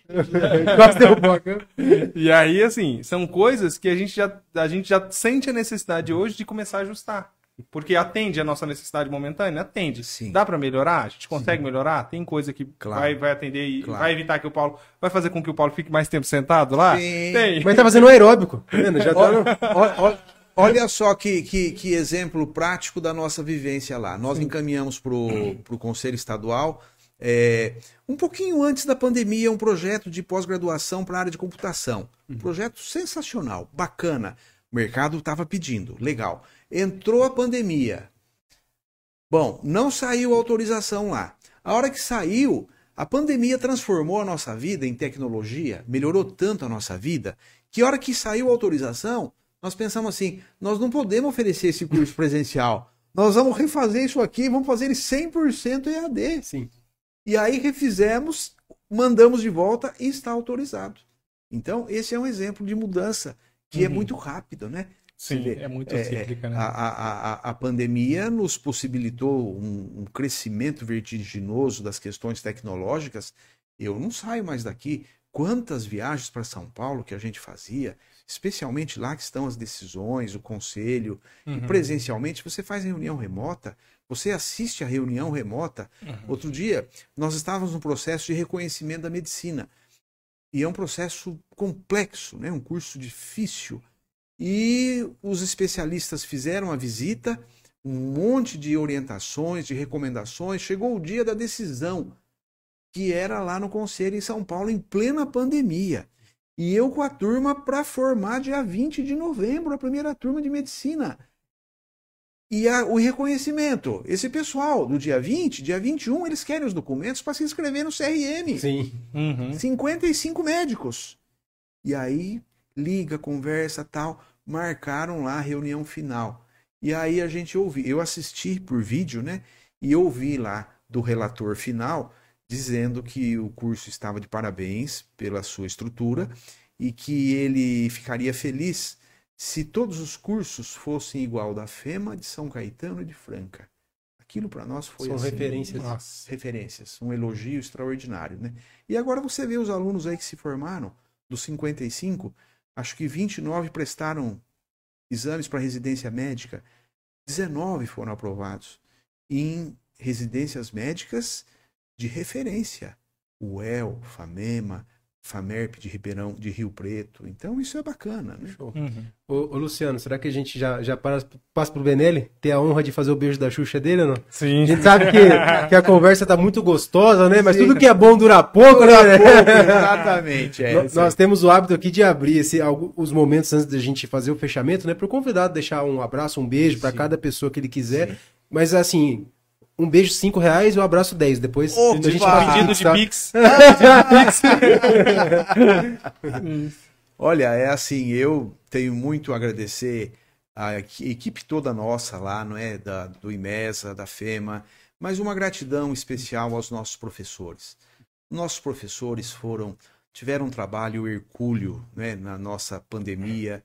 Quase derrubou a câmera. E aí, assim, são coisas que a gente, já, a gente já sente a necessidade hoje de começar a ajustar. Porque atende a nossa necessidade momentânea? Atende. Sim. Dá pra melhorar? A gente consegue melhorar? Tem coisa que Claro. vai, vai atender e Claro. vai evitar que o Paulo. Vai fazer com que o Paulo fique mais tempo sentado lá? Sim. Tem. Mas tá fazendo aeróbico. Tá tá olha- olha- olha só que, que, que exemplo prático da nossa vivência lá. Nós encaminhamos para o Conselho Estadual, é, um pouquinho antes da pandemia, um projeto de pós-graduação para a área de computação. Um projeto sensacional, bacana. O mercado estava pedindo, legal. Entrou a pandemia. Bom, não saiu a autorização lá. A hora que saiu, A pandemia transformou a nossa vida em tecnologia, melhorou tanto a nossa vida, que a hora que saiu a autorização, nós pensamos assim: nós não podemos oferecer esse curso presencial. Nós vamos refazer isso aqui, vamos fazer ele 100% EAD. Sim. E aí refizemos, mandamos de volta e está autorizado. Então, esse é um exemplo de mudança que é Uhum. muito rápido, né? Sim, vê, é muito é, cíclica, né? A, a, a, a pandemia nos possibilitou um, um crescimento vertiginoso das questões tecnológicas. Eu não saio mais daqui. Quantas viagens para São Paulo que a gente fazia, especialmente lá que estão as decisões, o conselho, e Uhum. presencialmente, você faz reunião remota, você assiste a reunião remota. Uhum. Outro dia, nós estávamos no processo de reconhecimento da medicina. E é um processo complexo, né? um curso difícil. E os especialistas fizeram a visita, um monte de orientações, de recomendações. Chegou o dia da decisão, que era lá no Conselho em São Paulo, em plena pandemia. E eu com a turma para formar dia 20 de novembro, a primeira turma de medicina. E a- o reconhecimento. Esse pessoal do dia 20, dia 21, eles querem os documentos para se inscrever no CRM. Sim. Uhum. 55 médicos. E aí, liga, conversa, tal, marcaram lá a reunião final. E aí a gente ouviu, eu assisti por vídeo, né? E ouvi lá do relator final dizendo que o curso estava de parabéns pela sua estrutura e que ele ficaria feliz se todos os cursos fossem igual da FEMA, de São Caetano e de Franca. Aquilo para nós foi São assim, referências. Nossa. referências, um elogio extraordinário, né? E agora você vê os alunos aí que se formaram, dos 55, acho que 29 prestaram exames para residência médica, 19 foram aprovados em residências médicas de referência, UEL, FAMEMA, FAMERP de Ribeirão, de Rio Preto. Então isso é bacana, né? Show. Uhum. Ô, ô, Luciano, será que a gente já, já passa, passa pro Benelli? Ter a honra de fazer o beijo da Xuxa dele ou não? Sim. A gente sabe que, que a conversa tá muito gostosa, né? Mas Sim. tudo que é bom dura pouco, né? Exatamente, é. No- Nós temos o hábito aqui de abrir esse, os momentos antes da gente fazer o fechamento, né? Para o convidado deixar um abraço, um beijo para cada pessoa que ele quiser. Sim. Mas assim, um beijo cinco reais e um abraço 10. Depois Opa! a gente Pedido Pedido de? Pix. Olha, é assim, eu tenho muito a agradecer a equi- equipe toda nossa lá, não é, da, do IMESA, da FEMA, mas uma gratidão especial aos nossos professores. Nossos professores foram tiveram um trabalho hercúleo, né, na nossa pandemia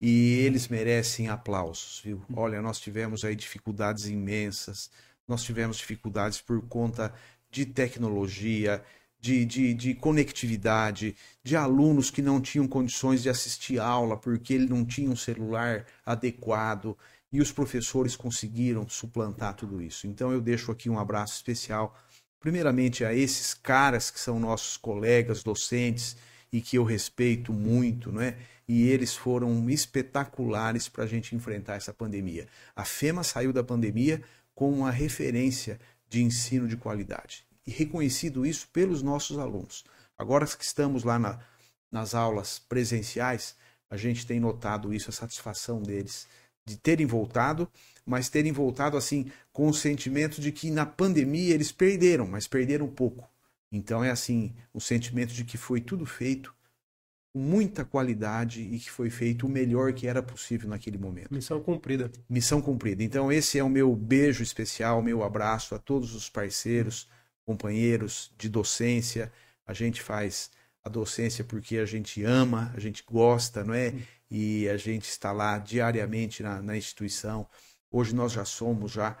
e eles merecem aplausos, viu? Olha, nós tivemos aí dificuldades imensas, nós tivemos dificuldades por conta de tecnologia, de, de, de conectividade, de alunos que não tinham condições de assistir aula porque ele não tinha um celular adequado e os professores conseguiram suplantar tudo isso. Então eu deixo aqui um abraço especial, primeiramente a esses caras que são nossos colegas docentes e que eu respeito muito, não é? E eles foram espetaculares para a gente enfrentar essa pandemia. A FEMA saiu da pandemia com uma referência de ensino de qualidade e reconhecido isso pelos nossos alunos. Agora que estamos lá na, nas aulas presenciais, a gente tem notado isso, a satisfação deles de terem voltado, mas terem voltado assim com o sentimento de que na pandemia eles perderam, mas perderam pouco. Então é assim, o sentimento de que foi tudo feito com muita qualidade e que foi feito o melhor que era possível naquele momento Missão cumprida. missão cumprida. Então, esse é o meu beijo especial, meu abraço a todos os parceiros, companheiros de docência. A gente faz a docência porque a gente ama, a gente gosta, não é? E a gente está lá diariamente na, na instituição. Hoje nós já somos já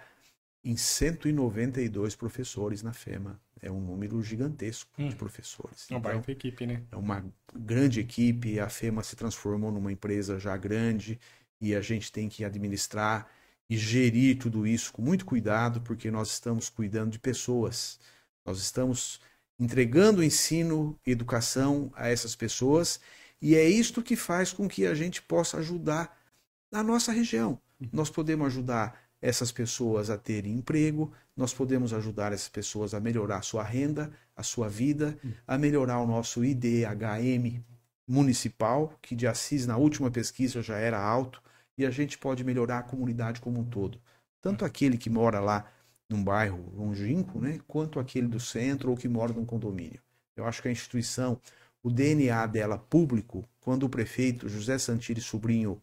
em 192 professores na FEMA. É um número gigantesco de Hum. professores. Uma Então, equipe, né? é uma grande equipe, a FEMA se transformou numa empresa já grande e a gente tem que administrar e gerir tudo isso com muito cuidado, porque nós estamos cuidando de pessoas. Nós estamos entregando ensino, educação a essas pessoas e é isto que faz com que a gente possa ajudar na nossa região. Nós podemos ajudar essas pessoas a terem emprego, nós podemos ajudar essas pessoas a melhorar a sua renda, a sua vida, a melhorar o nosso IDHM municipal, que de Assis na última pesquisa já era alto, e a gente pode melhorar a comunidade como um todo. Tanto aquele que mora lá num bairro longínquo, né, quanto aquele do centro ou que mora num condomínio. Eu acho que a instituição, o DNA dela público, quando o prefeito José Santiri Sobrinho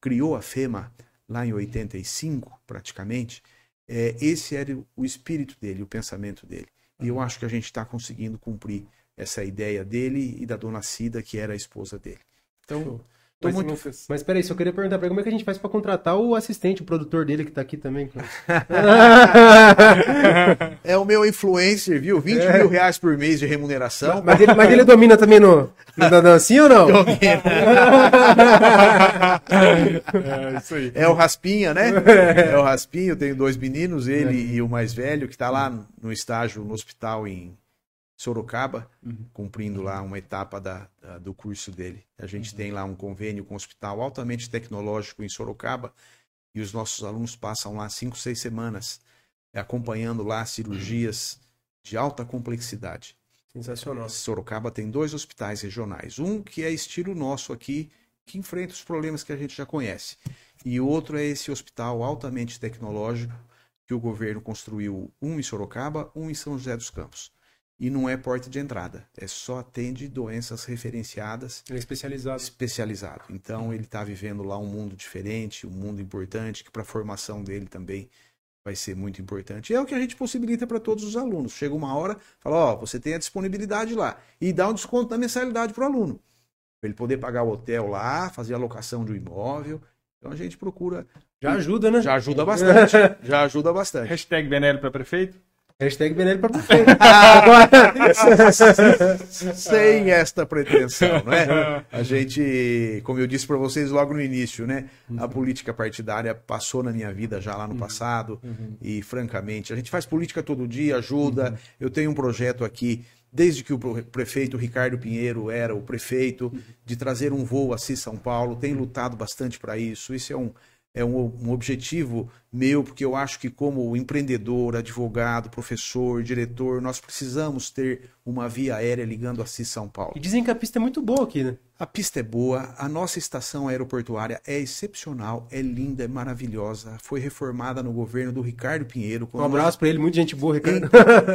criou a FEMA lá em 85, praticamente, é, esse era o espírito dele, o pensamento dele. E eu acho que a gente está conseguindo cumprir essa ideia dele e da dona Cida, que era a esposa dele. Então, Show. Tô Mas, muito mas, peraí, só queria perguntar pra ele como é que a gente faz pra contratar o assistente, o produtor dele que tá aqui também. É o meu influencer, viu? 20 É. mil reais por mês de remuneração. mas, ele, mas ele domina também no, no dancinho ou não? É, isso aí. É o Raspinha, né? É o Raspinha, eu tenho dois meninos, ele e o mais velho, que está lá no estágio no hospital em Sorocaba, cumprindo lá uma etapa da, da- do curso dele. A gente tem lá um convênio com um hospital altamente tecnológico em Sorocaba e os nossos alunos passam lá cinco, seis semanas eh, acompanhando lá cirurgias de alta complexidade. Sensacional. Sorocaba tem dois hospitais regionais. Um que é estilo nosso aqui, que enfrenta os problemas que a gente já conhece. E o outro é esse hospital altamente tecnológico que o governo construiu, um em Sorocaba, um em São José dos Campos. E não é porta de entrada, é só atende doenças referenciadas Ele é especializado. especializado. Então ele está vivendo lá um mundo diferente, um mundo importante, que para a formação dele também vai ser muito importante. E é o que a gente possibilita para todos os alunos. Chega uma hora, fala, ó, você tem a disponibilidade lá. E dá um desconto na mensalidade para o aluno. Para ele poder pagar o hotel lá, fazer a locação de um imóvel. Então a gente procura. Já ajuda, né? Já ajuda bastante. já ajuda bastante. Hashtag Benelli para prefeito. Hashtag Benelli pra prefeito. sem esta pretensão, né? A gente, como eu disse para vocês logo no início, né? A política partidária passou na minha vida já lá no passado e, francamente, a gente faz política todo dia, ajuda. Eu tenho um projeto aqui, desde que o prefeito Ricardo Pinheiro era o prefeito, de trazer um voo a São Paulo, tem lutado bastante para isso. Isso é um é um, um objetivo meu, porque eu acho que, como empreendedor, advogado, professor, diretor, nós precisamos ter uma via aérea ligando a Cis São Paulo. E dizem que a pista é muito boa aqui, né? A pista é boa, a nossa estação aeroportuária é excepcional, é linda, é maravilhosa. Foi reformada no governo do Ricardo Pinheiro. Um abraço pra ele, muita gente boa, Ricardo.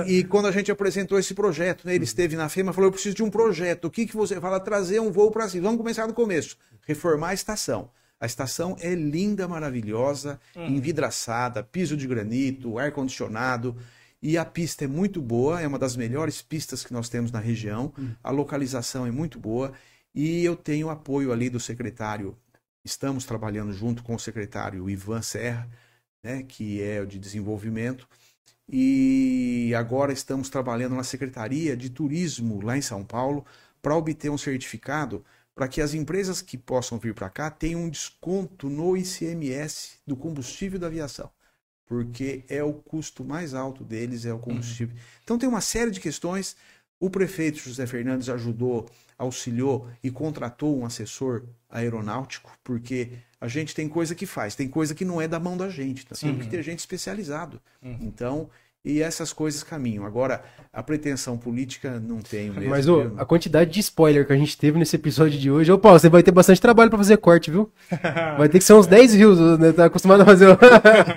e, e quando a gente apresentou esse projeto, né, ele esteve na FEMA e falou: Eu preciso de um projeto. O que, que você fala? Trazer um voo para si. Vamos começar do começo. Reformar a estação. A estação é linda, maravilhosa, envidraçada, piso de granito, ar-condicionado. E a pista é muito boa, é uma das melhores pistas que nós temos na região. A localização é muito boa. E eu tenho apoio ali do secretário. Estamos trabalhando junto com o secretário Ivan Serra, né, que é o de desenvolvimento. E agora estamos trabalhando na Secretaria de Turismo lá em São Paulo para obter um certificado para que as empresas que possam vir para cá tenham um desconto no ICMS do combustível da aviação. Porque é o custo mais alto deles, é o combustível. Então tem uma série de questões. O prefeito José Fernandes ajudou, auxiliou e contratou um assessor aeronáutico, porque a gente tem coisa que faz, tem coisa que não é da mão da gente, tá? tem que ter gente especializado. Então, e essas coisas caminham. Agora, a pretensão política não tenho mesmo. Mas ô, a quantidade de spoiler que a gente teve nesse episódio de hoje. Ô, Paulo, você vai ter bastante trabalho pra fazer corte, viu? Vai ter que ser uns 10 views, né? Tá acostumado a fazer.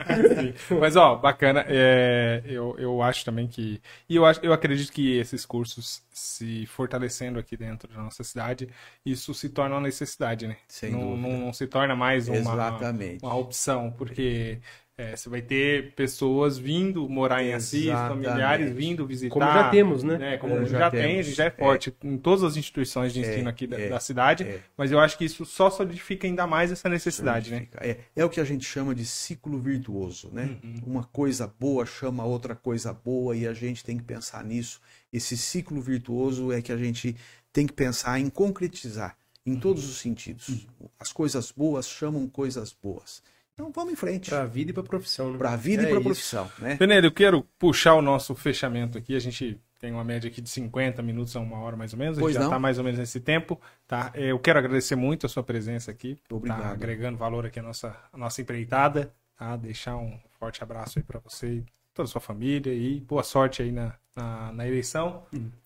Mas, ó, bacana. é, eu, eu acho também que. E eu, acho, eu acredito que esses cursos se fortalecendo aqui dentro da nossa cidade, isso se torna uma necessidade, né? Sem não, não, não se torna mais uma, Exatamente. uma opção, porque é, você vai ter pessoas vindo morar em Assis, Exatamente. familiares vindo visitar. Como já temos, né? Como É, já, já tem, a gente já é forte em todas as instituições de ensino aqui da, é, da cidade, é. mas eu acho que isso só solidifica ainda mais essa necessidade, né? É, é o que a gente chama de ciclo virtuoso, né? Uhum. Uma coisa boa chama outra coisa boa e a gente tem que pensar nisso. Esse ciclo virtuoso é que a gente tem que pensar em concretizar Uhum. em todos os sentidos. As coisas boas chamam coisas boas. Então vamos em frente. Pra vida e pra profissão, né? Para a vida É e para a isso. profissão, né? Penelo, eu quero puxar o nosso fechamento aqui. A gente tem uma média aqui de 50 minutos a uma hora mais ou menos. A gente Pois já não. está mais ou menos nesse tempo. Tá? É, Eu quero agradecer muito a sua presença aqui. Obrigado. Tá agregando valor aqui à nossa, à nossa empreitada. Tá? Deixar um forte abraço aí para você e toda a sua família. E boa sorte aí na, na, na eleição.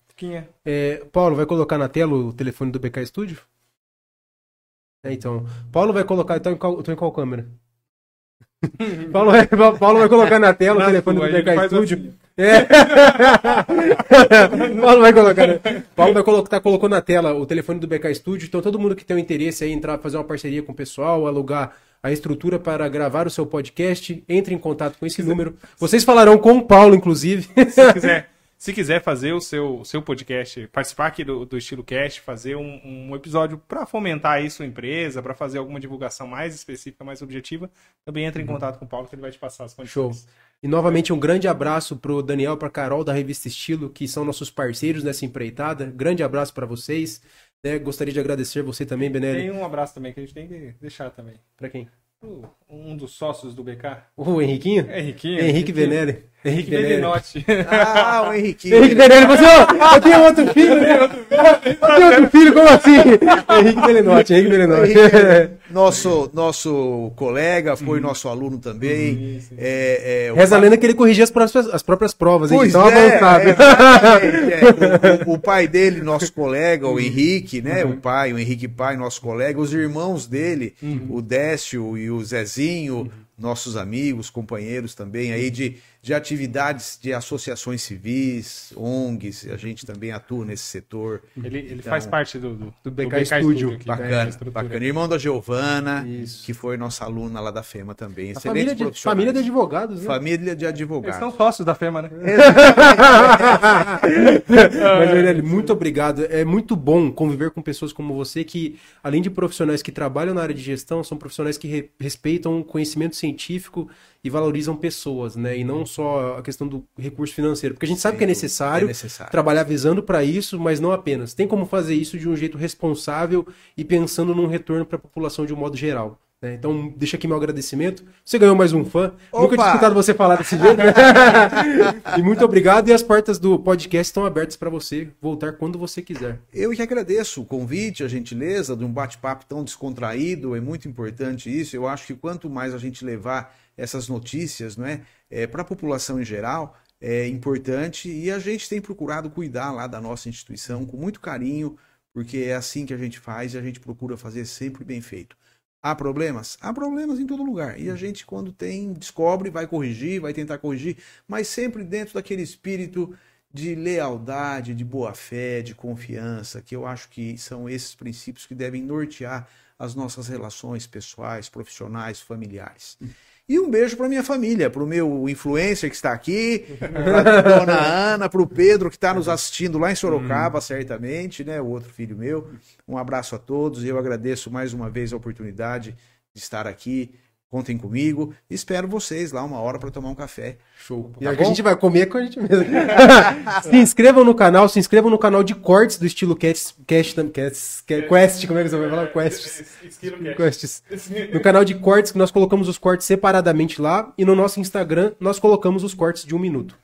Tiquinha. É, Paulo, vai colocar na tela o telefone do BK Studio? É, então. Paulo vai colocar. Então, em qual, tô em qual câmera? Paulo, vai, Paulo vai colocar na tela Na o telefone sua, do BK Studio. assim. É. Paulo vai colocar. né? Paulo vai colocar, colocou na tela o telefone do BK Studio. Então, todo mundo que tem um interesse aí em entrar, fazer uma parceria com o pessoal, alugar a estrutura para gravar o seu podcast, entre em contato com esse número. Vocês falarão com o Paulo, inclusive. Se quiser, se quiser fazer o seu, seu podcast, participar aqui do, do Estilo Cast, fazer um, um episódio para fomentar aí sua empresa, para fazer alguma divulgação mais específica, mais objetiva, também entre em contato com o Paulo que ele vai te passar as Uhum. Show. condições. E novamente um grande abraço pro Daniel, pra Carol da Revista Estilo, que são nossos parceiros nessa empreitada. Grande abraço para vocês. né? Gostaria de agradecer você também, Benelli. Tem um abraço também que a gente tem que deixar também. Pra quem? O- Um dos sócios do BK. O Henriquinho? É Henriquinho. Henrique Benelli. Henrique Benelli. Beninotti. Ah, o Henriquinho. Henrique Benelli, você, ó, eu tenho outro filho, né? Eu tenho outro filho, como assim? Henrique Belinotti, Henrique. Henrique, nosso, nosso colega, foi nosso aluno também. É, é, o Reza a lenda que ele corrigia as próprias, as próprias provas, hein? Pois Então é, avançado. é, é. O, o- o pai dele, nosso colega, o Henrique, né? O pai, o Henrique pai, nosso colega, os irmãos dele, o Décio e o Zezinho, nossos amigos, companheiros também aí de, de atividades de associações civis, ONGs, a gente também atua nesse setor. Ele, ele Então, faz parte do, do, do BK Studio. né, Bacana, bacana. Irmão da Giovana, Isso. que foi nossa aluna lá da FEMA também. A Excelentes família de, família de advogados, né? Família de Eles advogados. são sócios da FEMA, né? Mas, Benelli, muito obrigado. É muito bom conviver com pessoas como você que, além de profissionais que trabalham na área de gestão, são profissionais que re- respeitam o conhecimento científico e valorizam pessoas, né? E não só a questão do recurso financeiro. Porque a gente sabe que é necessário, É necessário. trabalhar visando para isso, mas não apenas. Tem como fazer isso de um jeito responsável e pensando num retorno para a população de um modo geral. Né? Então, deixa aqui meu agradecimento. Você ganhou mais um fã. Nunca tinha Opa! escutado você falar desse jeito. né? e muito obrigado. E as portas do podcast estão abertas para você voltar quando você quiser. Eu que agradeço o convite, a gentileza de um bate-papo tão descontraído, é muito importante isso. Eu acho que quanto mais a gente levar essas notícias não é, para a população em geral, é importante e a gente tem procurado cuidar lá da nossa instituição com muito carinho, porque é assim que a gente faz e a gente procura fazer sempre bem feito. Há problemas? Há problemas em todo lugar. E a gente, quando tem, descobre, vai corrigir, vai tentar corrigir, mas sempre dentro daquele espírito de lealdade, de boa fé, de confiança, que eu acho que são esses princípios que devem nortear as nossas relações pessoais, profissionais, familiares. E um beijo para minha família, para o meu influencer que está aqui, para a dona Ana, para o Pedro que está nos assistindo lá em Sorocaba, certamente, né? O outro filho meu. Um abraço a todos e eu agradeço mais uma vez a oportunidade de estar aqui. Contem comigo. Espero vocês lá uma hora para tomar um café. Show. E Tá a gente vai comer com a gente mesmo. se inscrevam no canal, se inscrevam no canal de cortes do estilo Cast, Cast, Cast, Quest, como é que você vai falar? Quests. Quests. No canal de cortes, que nós colocamos os cortes separadamente lá. E no nosso Instagram, nós colocamos os cortes de um minuto.